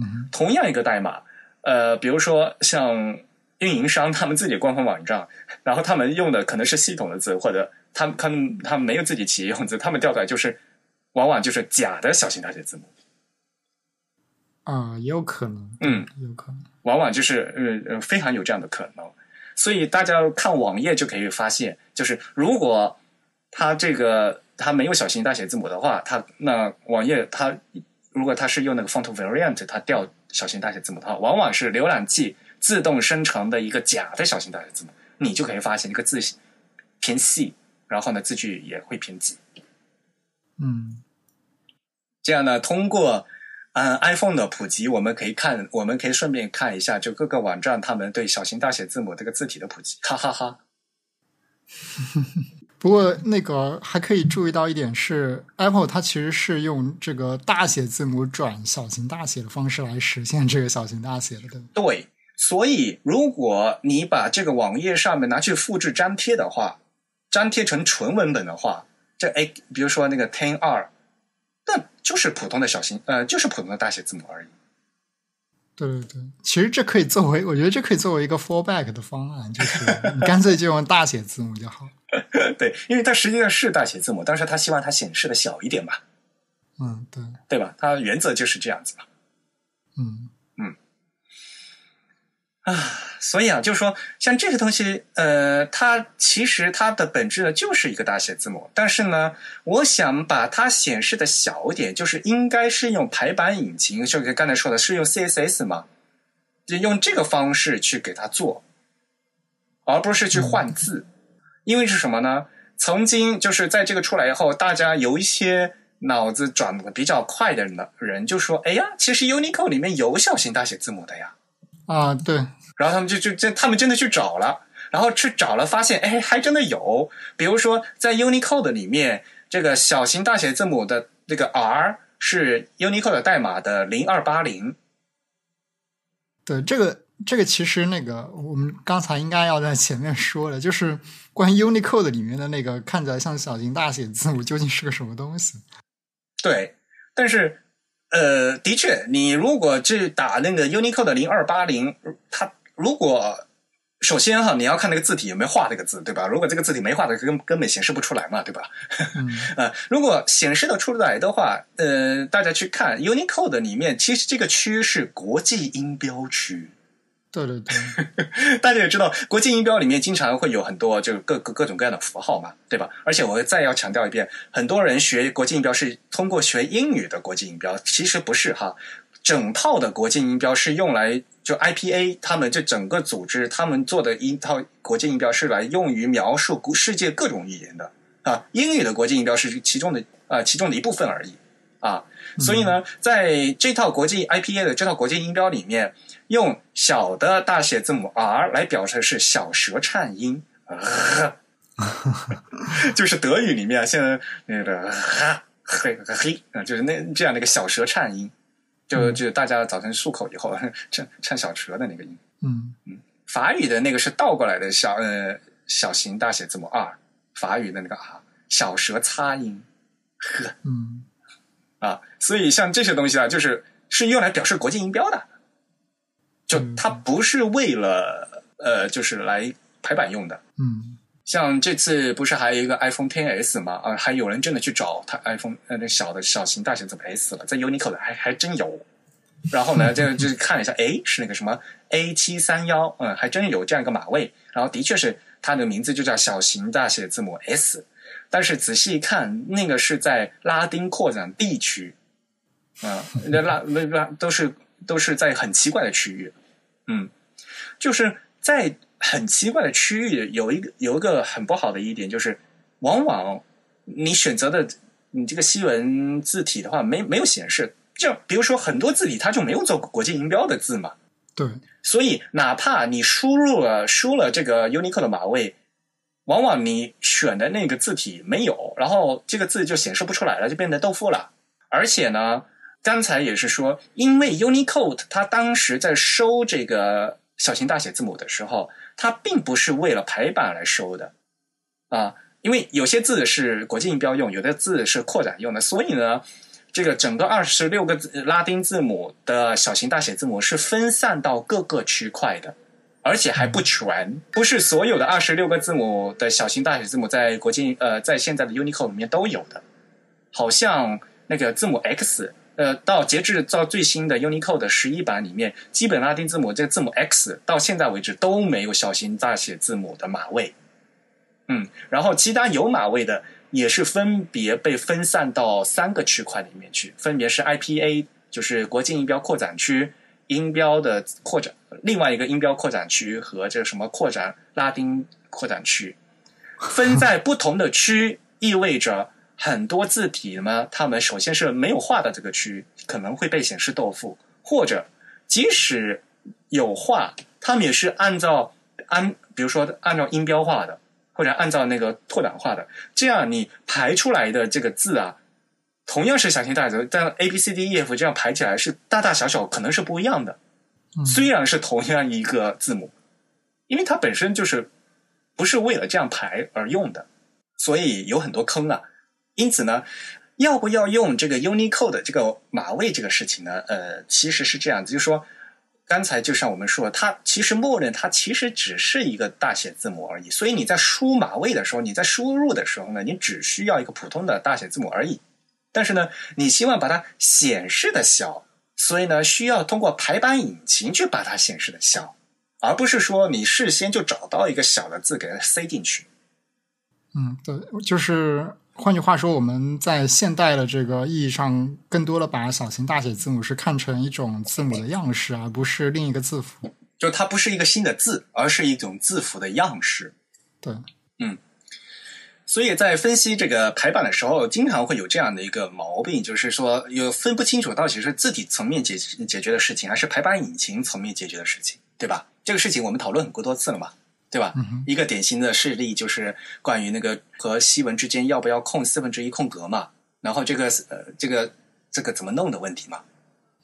嗯同样一个代码，呃，比如说像运营商他们自己官方网站，然后他们用的可能是系统的字，或者他们他们他们没有自己企业用字，他们调出来就是往往就是假的小型大写字母。啊，也有可能，嗯，有可能。往往就是呃呃非常有这样的可能，所以大家看网页就可以发现，就是如果它这个它没有小型大写字母的话，它那网页它如果它是用那个 font variant，它调小型大写字母的话，往往是浏览器自动生成的一个假的小型大写字母，你就可以发现一个字偏细，然后呢字距也会偏挤。嗯这样呢，通过嗯 iPhone 的普及，我们可以看，我们可以顺便看一下，就各个网站他们对小型大写字母这个字体的普及，哈哈哈。不过那个还可以注意到一点是，Apple 它其实是用这个大写字母转小型大写的方式来实现这个小型大写的，对对，所以如果你把这个网页上面拿去复制粘贴的话，粘贴成纯文本的话，这哎，比如说那个 Ten 那就是普通的小型呃，就是普通的大写字母而已。对对对，其实这可以作为，我觉得这可以作为一个 fallback 的方案，就是你干脆就用大写字母就好。对，因为它实际上是大写字母，但是它希望它显示的小一点吧。嗯，对，对吧？它原则就是这样子嘛。嗯嗯。啊，所以啊，就是说，像这个东西，呃，它其实它的本质呢，就是一个大写字母，但是呢，我想把它显示的小一点，就是应该是用排版引擎，就跟刚才说的是用 CSS 嘛，就用这个方式去给它做，而不是去换字。因为是什么呢？曾经就是在这个出来以后，大家有一些脑子转的比较快的人人就说：“哎呀，其实 Unicode 里面有小型大写字母的呀。”啊，对。然后他们就就真，他们真的去找了，然后去找了，发现哎，还真的有。比如说，在 Unicode 里面，这个小型大写字母的这个 R 是 Unicode 代码的零二八零。对，这个这个其实那个我们刚才应该要在前面说的，就是关于 Unicode 里面的那个看起来像小型大写字母究竟是个什么东西？对，但是呃，的确，你如果去打那个 Unicode 零二八零，它如果首先哈，你要看那个字体有没有画这个字，对吧？如果这个字体没画的，根根本显示不出来嘛，对吧？呃，如果显示的出来的话，呃，大家去看 Unicode 里面，其实这个区是国际音标区。对对对，大家也知道，国际音标里面经常会有很多就各各各种各样的符号嘛，对吧？而且我再要强调一遍，很多人学国际音标是通过学英语的国际音标，其实不是哈。整套的国际音标是用来就 IPA 他们这整个组织他们做的一套国际音标是来用于描述世界各种语言的啊，英语的国际音标是其中的啊其中的一部分而已啊，所以呢，在这套国际 IPA 的这套国际音标里面，用小的大写字母 R 来表示是小舌颤音，就是德语里面现在那个嘿嘿啊，就是那这样的一个小舌颤音。就就大家早晨漱口以后 颤颤小舌的那个音，嗯。嗯，法语的那个是倒过来的小呃小型大写字母 R，法语的那个 R 小舌擦音，呵，嗯。啊，所以像这些东西啊，就是是用来表示国际音标的，就它不是为了呃就是来排版用的，嗯。像这次不是还有一个 iPhone Ten S 吗？啊，还有人真的去找它 iPhone 呃那小的小型大型怎么 S 了，在 Unicode 还还真有。然后呢，就 就看了一下，哎，是那个什么 A 七三幺，嗯，还真有这样一个码位。然后的确是它的名字就叫小型大写字母 S，但是仔细一看，那个是在拉丁扩展地区，啊，那拉那拉都是都是在很奇怪的区域，嗯，就是在。很奇怪的区域有一个有一个很不好的一点，就是往往你选择的你这个西文字体的话，没没有显示。就比如说很多字体它就没有做国际音标的字嘛。对。所以哪怕你输入了输了这个 Unicode 的码位，往往你选的那个字体没有，然后这个字就显示不出来了，就变得豆腐了。而且呢，刚才也是说，因为 Unicode 它当时在收这个小型大写字母的时候。它并不是为了排版来收的，啊，因为有些字是国际音标用，有的字是扩展用的，所以呢，这个整个二十六个拉丁字母的小型大写字母是分散到各个区块的，而且还不全，不是所有的二十六个字母的小型大写字母在国际呃在现在的 Unicode 里面都有的，好像那个字母 X。呃，到截至到最新的 Unicode 十一版里面，基本拉丁字母这个字母 X 到现在为止都没有小型大写字母的码位。嗯，然后其他有码位的也是分别被分散到三个区块里面去，分别是 IPA，就是国际音标扩展区音标的扩展，另外一个音标扩展区和这什么扩展拉丁扩展区，分在不同的区，意味着。很多字体呢，它们首先是没有画的这个区域可能会被显示豆腐，或者即使有画，它们也是按照按，比如说按照音标画的或者按照那个拓展画的，这样你排出来的这个字啊，同样是小型大字，但 A B C D E F 这样排起来是大大小小可能是不一样的。虽然是同样一个字母，因为它本身就是不是为了这样排而用的，所以有很多坑啊。因此呢，要不要用这个 Unicode 这个码位这个事情呢？呃，其实是这样子，就是说。刚才就像我们说，它其实默认它其实只是一个大写字母而已，所以你在输码位的时候，你在输入的时候呢，你只需要一个普通的大写字母而已。但是呢，你希望把它显示的小，所以呢，需要通过排版引擎去把它显示的小，而不是说你事先就找到一个小的字给它塞进去。嗯，对，就是。换句话说，我们在现代的这个意义上，更多的把小型大写字母是看成一种字母的样式，而不是另一个字符。就它不是一个新的字，而是一种字符的样式。对，嗯。所以在分析这个排版的时候，经常会有这样的一个毛病，就是说有分不清楚到底是字体层面解解决的事情，还是排版引擎层面解决的事情，对吧？这个事情我们讨论很多多次了嘛。对吧？一个典型的事例就是关于那个和西文之间要不要空四分之一空格嘛，然后这个呃这个这个怎么弄的问题嘛。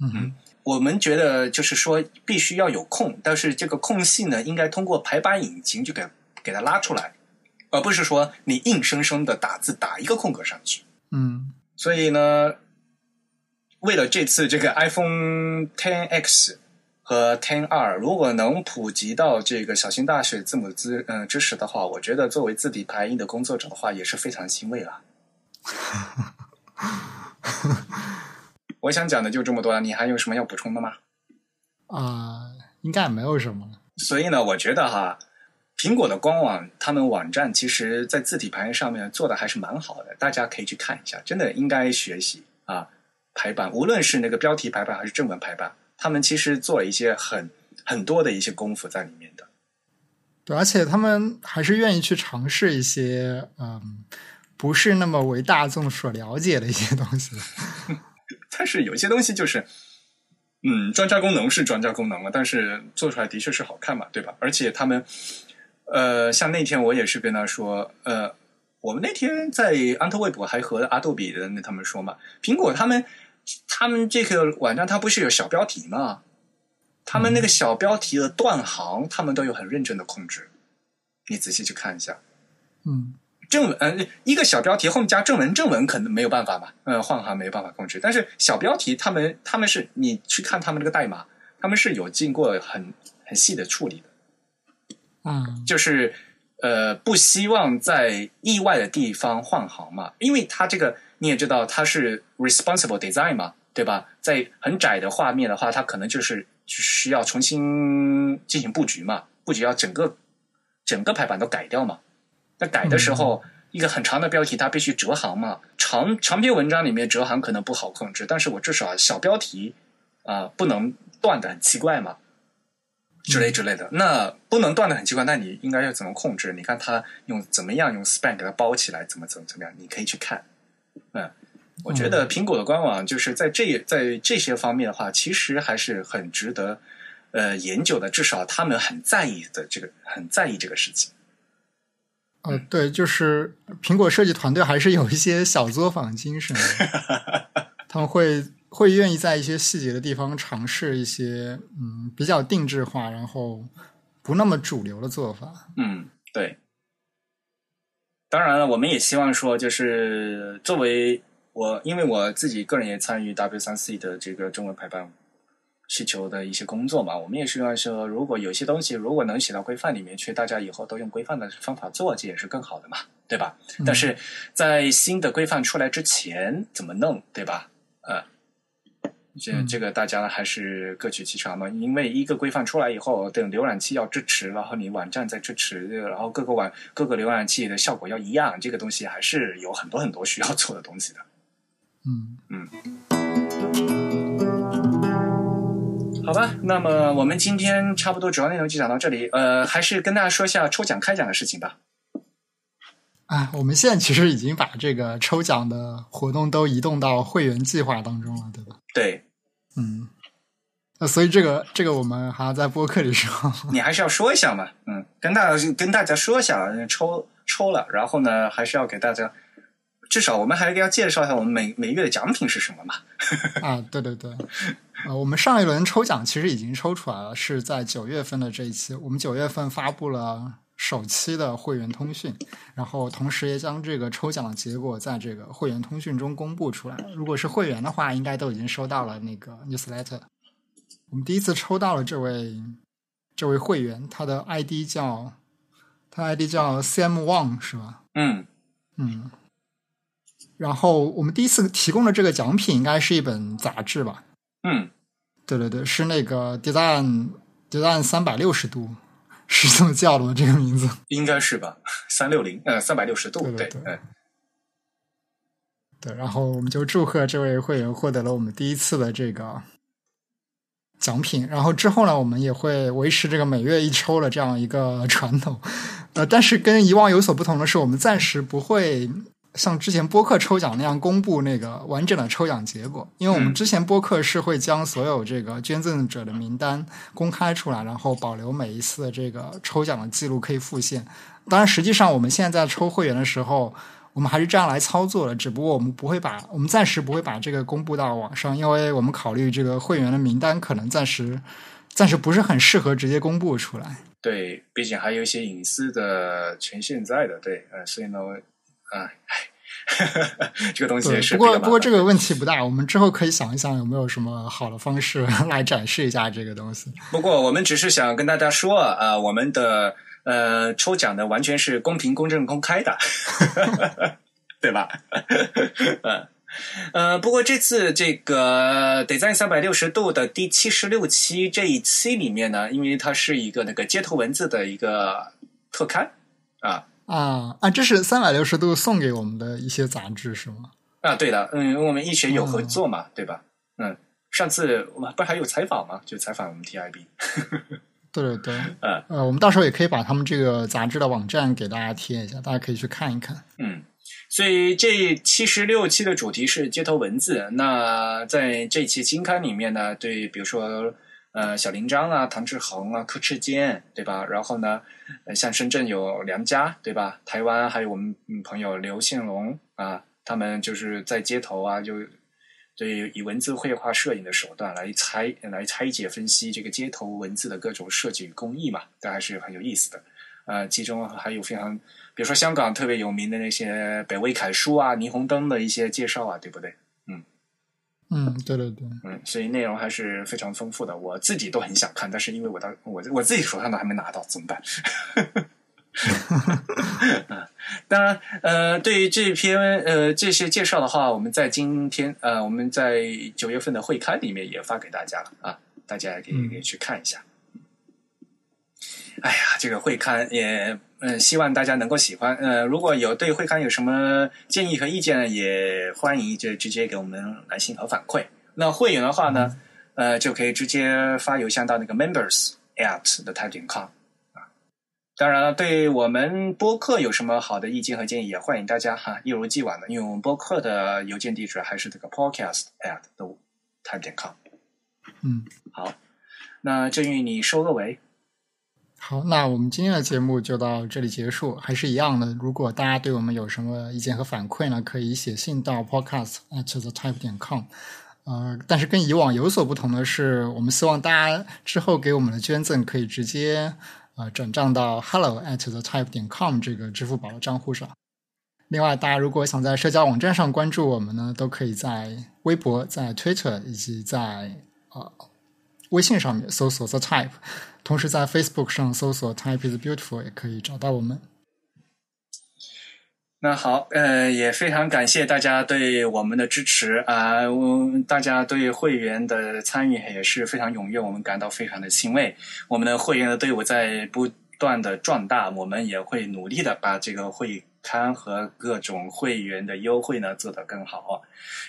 嗯，我们觉得就是说必须要有空，但是这个空隙呢，应该通过排版引擎就给给它拉出来，而不是说你硬生生的打字打一个空格上去。嗯，所以呢，为了这次这个 iPhone Ten X。和 Ten 二如果能普及到这个小型大学字母知嗯知识的话，我觉得作为字体排印的工作者的话也是非常欣慰了。我想讲的就这么多了，你还有什么要补充的吗？啊，应该没有什么了。所以呢，我觉得哈，苹果的官网他们网站其实在字体排印上面做的还是蛮好的，大家可以去看一下，真的应该学习啊排版，无论是那个标题排版还是正文排版。他们其实做了一些很很多的一些功夫在里面的，对，而且他们还是愿意去尝试一些嗯，不是那么为大众所了解的一些东西。但是有些东西就是，嗯，专家功能是专家功能了，但是做出来的确是好看嘛，对吧？而且他们，呃，像那天我也是跟他说，呃，我们那天在安特卫普还和阿杜比的那他们说嘛，苹果他们。他们这个网站它不是有小标题吗？他们那个小标题的断行，他们都有很认真的控制。你仔细去看一下。嗯，正文呃，一个小标题后面加正文，正文可能没有办法吧，嗯，换行没有办法控制。但是小标题，他们他们是你去看他们这个代码，他们是有经过很很细的处理的。嗯，就是呃，不希望在意外的地方换行嘛，因为它这个。你也知道它是 responsible design 嘛，对吧？在很窄的画面的话，它可能就是需要重新进行布局嘛，布局要整个整个排版都改掉嘛。那改的时候，一个很长的标题它必须折行嘛，长长篇文章里面折行可能不好控制，但是我至少小标题啊不能断的很奇怪嘛，之类之类的。那不能断的很奇怪，那你应该要怎么控制？你看他用怎么样用 span 给它包起来，怎么怎么怎么样？你可以去看。嗯，我觉得苹果的官网就是在这在这些方面的话，其实还是很值得呃研究的。至少他们很在意的这个，很在意这个事情。呃，对，就是苹果设计团队还是有一些小作坊精神，他们会会愿意在一些细节的地方尝试一些嗯比较定制化，然后不那么主流的做法。嗯，对。当然了，我们也希望说，就是作为我，因为我自己个人也参与 W 三 C 的这个中文排版需求的一些工作嘛，我们也希望说，如果有些东西如果能写到规范里面去，大家以后都用规范的方法做，这也是更好的嘛，对吧？但是在新的规范出来之前，怎么弄，对吧？呃。这这个大家还是各取其长嘛，因为一个规范出来以后，等浏览器要支持，然后你网站再支持，然后各个网各个浏览器的效果要一样，这个东西还是有很多很多需要做的东西的。嗯嗯，好吧，那么我们今天差不多主要内容就讲到这里，呃，还是跟大家说一下抽奖开奖的事情吧。啊，我们现在其实已经把这个抽奖的活动都移动到会员计划当中了，对吧？对，嗯，那所以这个这个我们还要在播客里说，你还是要说一下嘛，嗯，跟大家跟大家说一下，抽抽了，然后呢，还是要给大家，至少我们还是要介绍一下我们每每月的奖品是什么嘛？啊，对对对，呃，我们上一轮抽奖其实已经抽出来了，是在九月份的这一期，我们九月份发布了首期的会员通讯，然后同时也将这个抽奖的结果在这个会员通讯中公布出来。如果是会员的话，应该都已经收到了那个 newsletter。我们第一次抽到了这位这位会员，他的 ID 叫他 ID 叫 Sam Wang 是吧？嗯嗯。然后我们第一次提供的这个奖品应该是一本杂志吧？嗯，对对对，是那个 Design Design 三百六十度，是这么叫的吗？这个名字应该是吧？三六零呃，三百六十度，对对对。对，然后我们就祝贺这位会员获得了我们第一次的这个奖品。然后之后呢，我们也会维持这个每月一抽的这样一个传统。呃，但是跟以往有所不同的是，我们暂时不会。像之前播客抽奖那样公布那个完整的抽奖结果，因为我们之前播客是会将所有这个捐赠者的名单公开出来，然后保留每一次的这个抽奖的记录可以复现。当然，实际上我们现在在抽会员的时候，我们还是这样来操作的，只不过我们不会把我们暂时不会把这个公布到网上，因为我们考虑这个会员的名单可能暂时暂时不是很适合直接公布出来。对，毕竟还有一些隐私的权限在的，对，呃，所以呢。啊，这个东西也是。不过，不过这个问题不大。我们之后可以想一想，有没有什么好的方式 来展示一下这个东西。不过，我们只是想跟大家说啊，我们的呃抽奖的完全是公平、公正、公开的，对吧？嗯呃，不过这次这个 Design 三百六十度的第七十六期这一期里面呢，因为它是一个那个街头文字的一个特刊啊。啊啊！这是三百六十度送给我们的一些杂志是吗？啊，对的，嗯，我们一学有合作嘛，对吧？嗯，上次我们不是还有采访吗？就采访我们 TIB。对对对，呃呃，我们到时候也可以把他们这个杂志的网站给大家贴一下，大家可以去看一看。嗯，所以这七十六期的主题是街头文字。那在这期新刊里面呢，对，比如说。呃，小林章啊，唐志恒啊，柯志坚，对吧？然后呢，像深圳有梁家，对吧？台湾还有我们朋友刘宪龙啊，他们就是在街头啊，就对以文字绘画摄影的手段来拆、来拆解、分析这个街头文字的各种设计与工艺嘛，这还是很有意思的。呃，其中还有非常，比如说香港特别有名的那些北魏楷书啊、霓虹灯的一些介绍啊，对不对？嗯，对对对，嗯，所以内容还是非常丰富的，我自己都很想看，但是因为我到我我自己手上都还没拿到，怎么办？当然，呃，对于这篇呃这些介绍的话，我们在今天呃我们在九月份的会刊里面也发给大家了啊，大家可以可以去看一下。哎呀，这个会刊也。嗯，希望大家能够喜欢。呃，如果有对会刊有什么建议和意见，也欢迎就直接给我们来信和反馈。那会员的话呢，呃，就可以直接发邮箱到那个 members at the type 点 com 啊。当然了，对我们播客有什么好的意见和建议，也欢迎大家哈，一如既往的，因为我们播客的邮件地址还是这个 podcast at the type 点 com。嗯，好，那郑玉，你收个尾。好，那我们今天的节目就到这里结束。还是一样的，如果大家对我们有什么意见和反馈呢，可以写信到 podcast at the type 点 com。呃，但是跟以往有所不同的是，我们希望大家之后给我们的捐赠可以直接呃转账到 hello at the type 点 com 这个支付宝的账户上。另外，大家如果想在社交网站上关注我们呢，都可以在微博、在 Twitter 以及在呃微信上面搜索 the type。同时，在 Facebook 上搜索 “Type is Beautiful” 也可以找到我们。那好，呃，也非常感谢大家对我们的支持啊！大家对会员的参与也是非常踊跃，我们感到非常的欣慰。我们的会员的队伍在不断的壮大，我们也会努力的把这个会。刊和各种会员的优惠呢做得更好，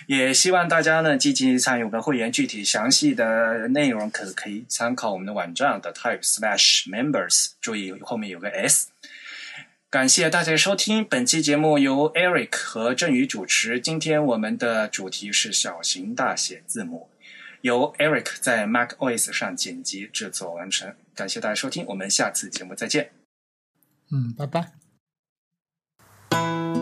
也希望大家呢积极参与我们的会员。具体详细的内容可可以参考我们的网站的 type slash members，注意后面有个 s。感谢大家收听本期节目，由 Eric 和振宇主持。今天我们的主题是小型大写字母，由 Eric 在 MacOS 上剪辑制作完成。感谢大家收听，我们下次节目再见。嗯，拜拜。you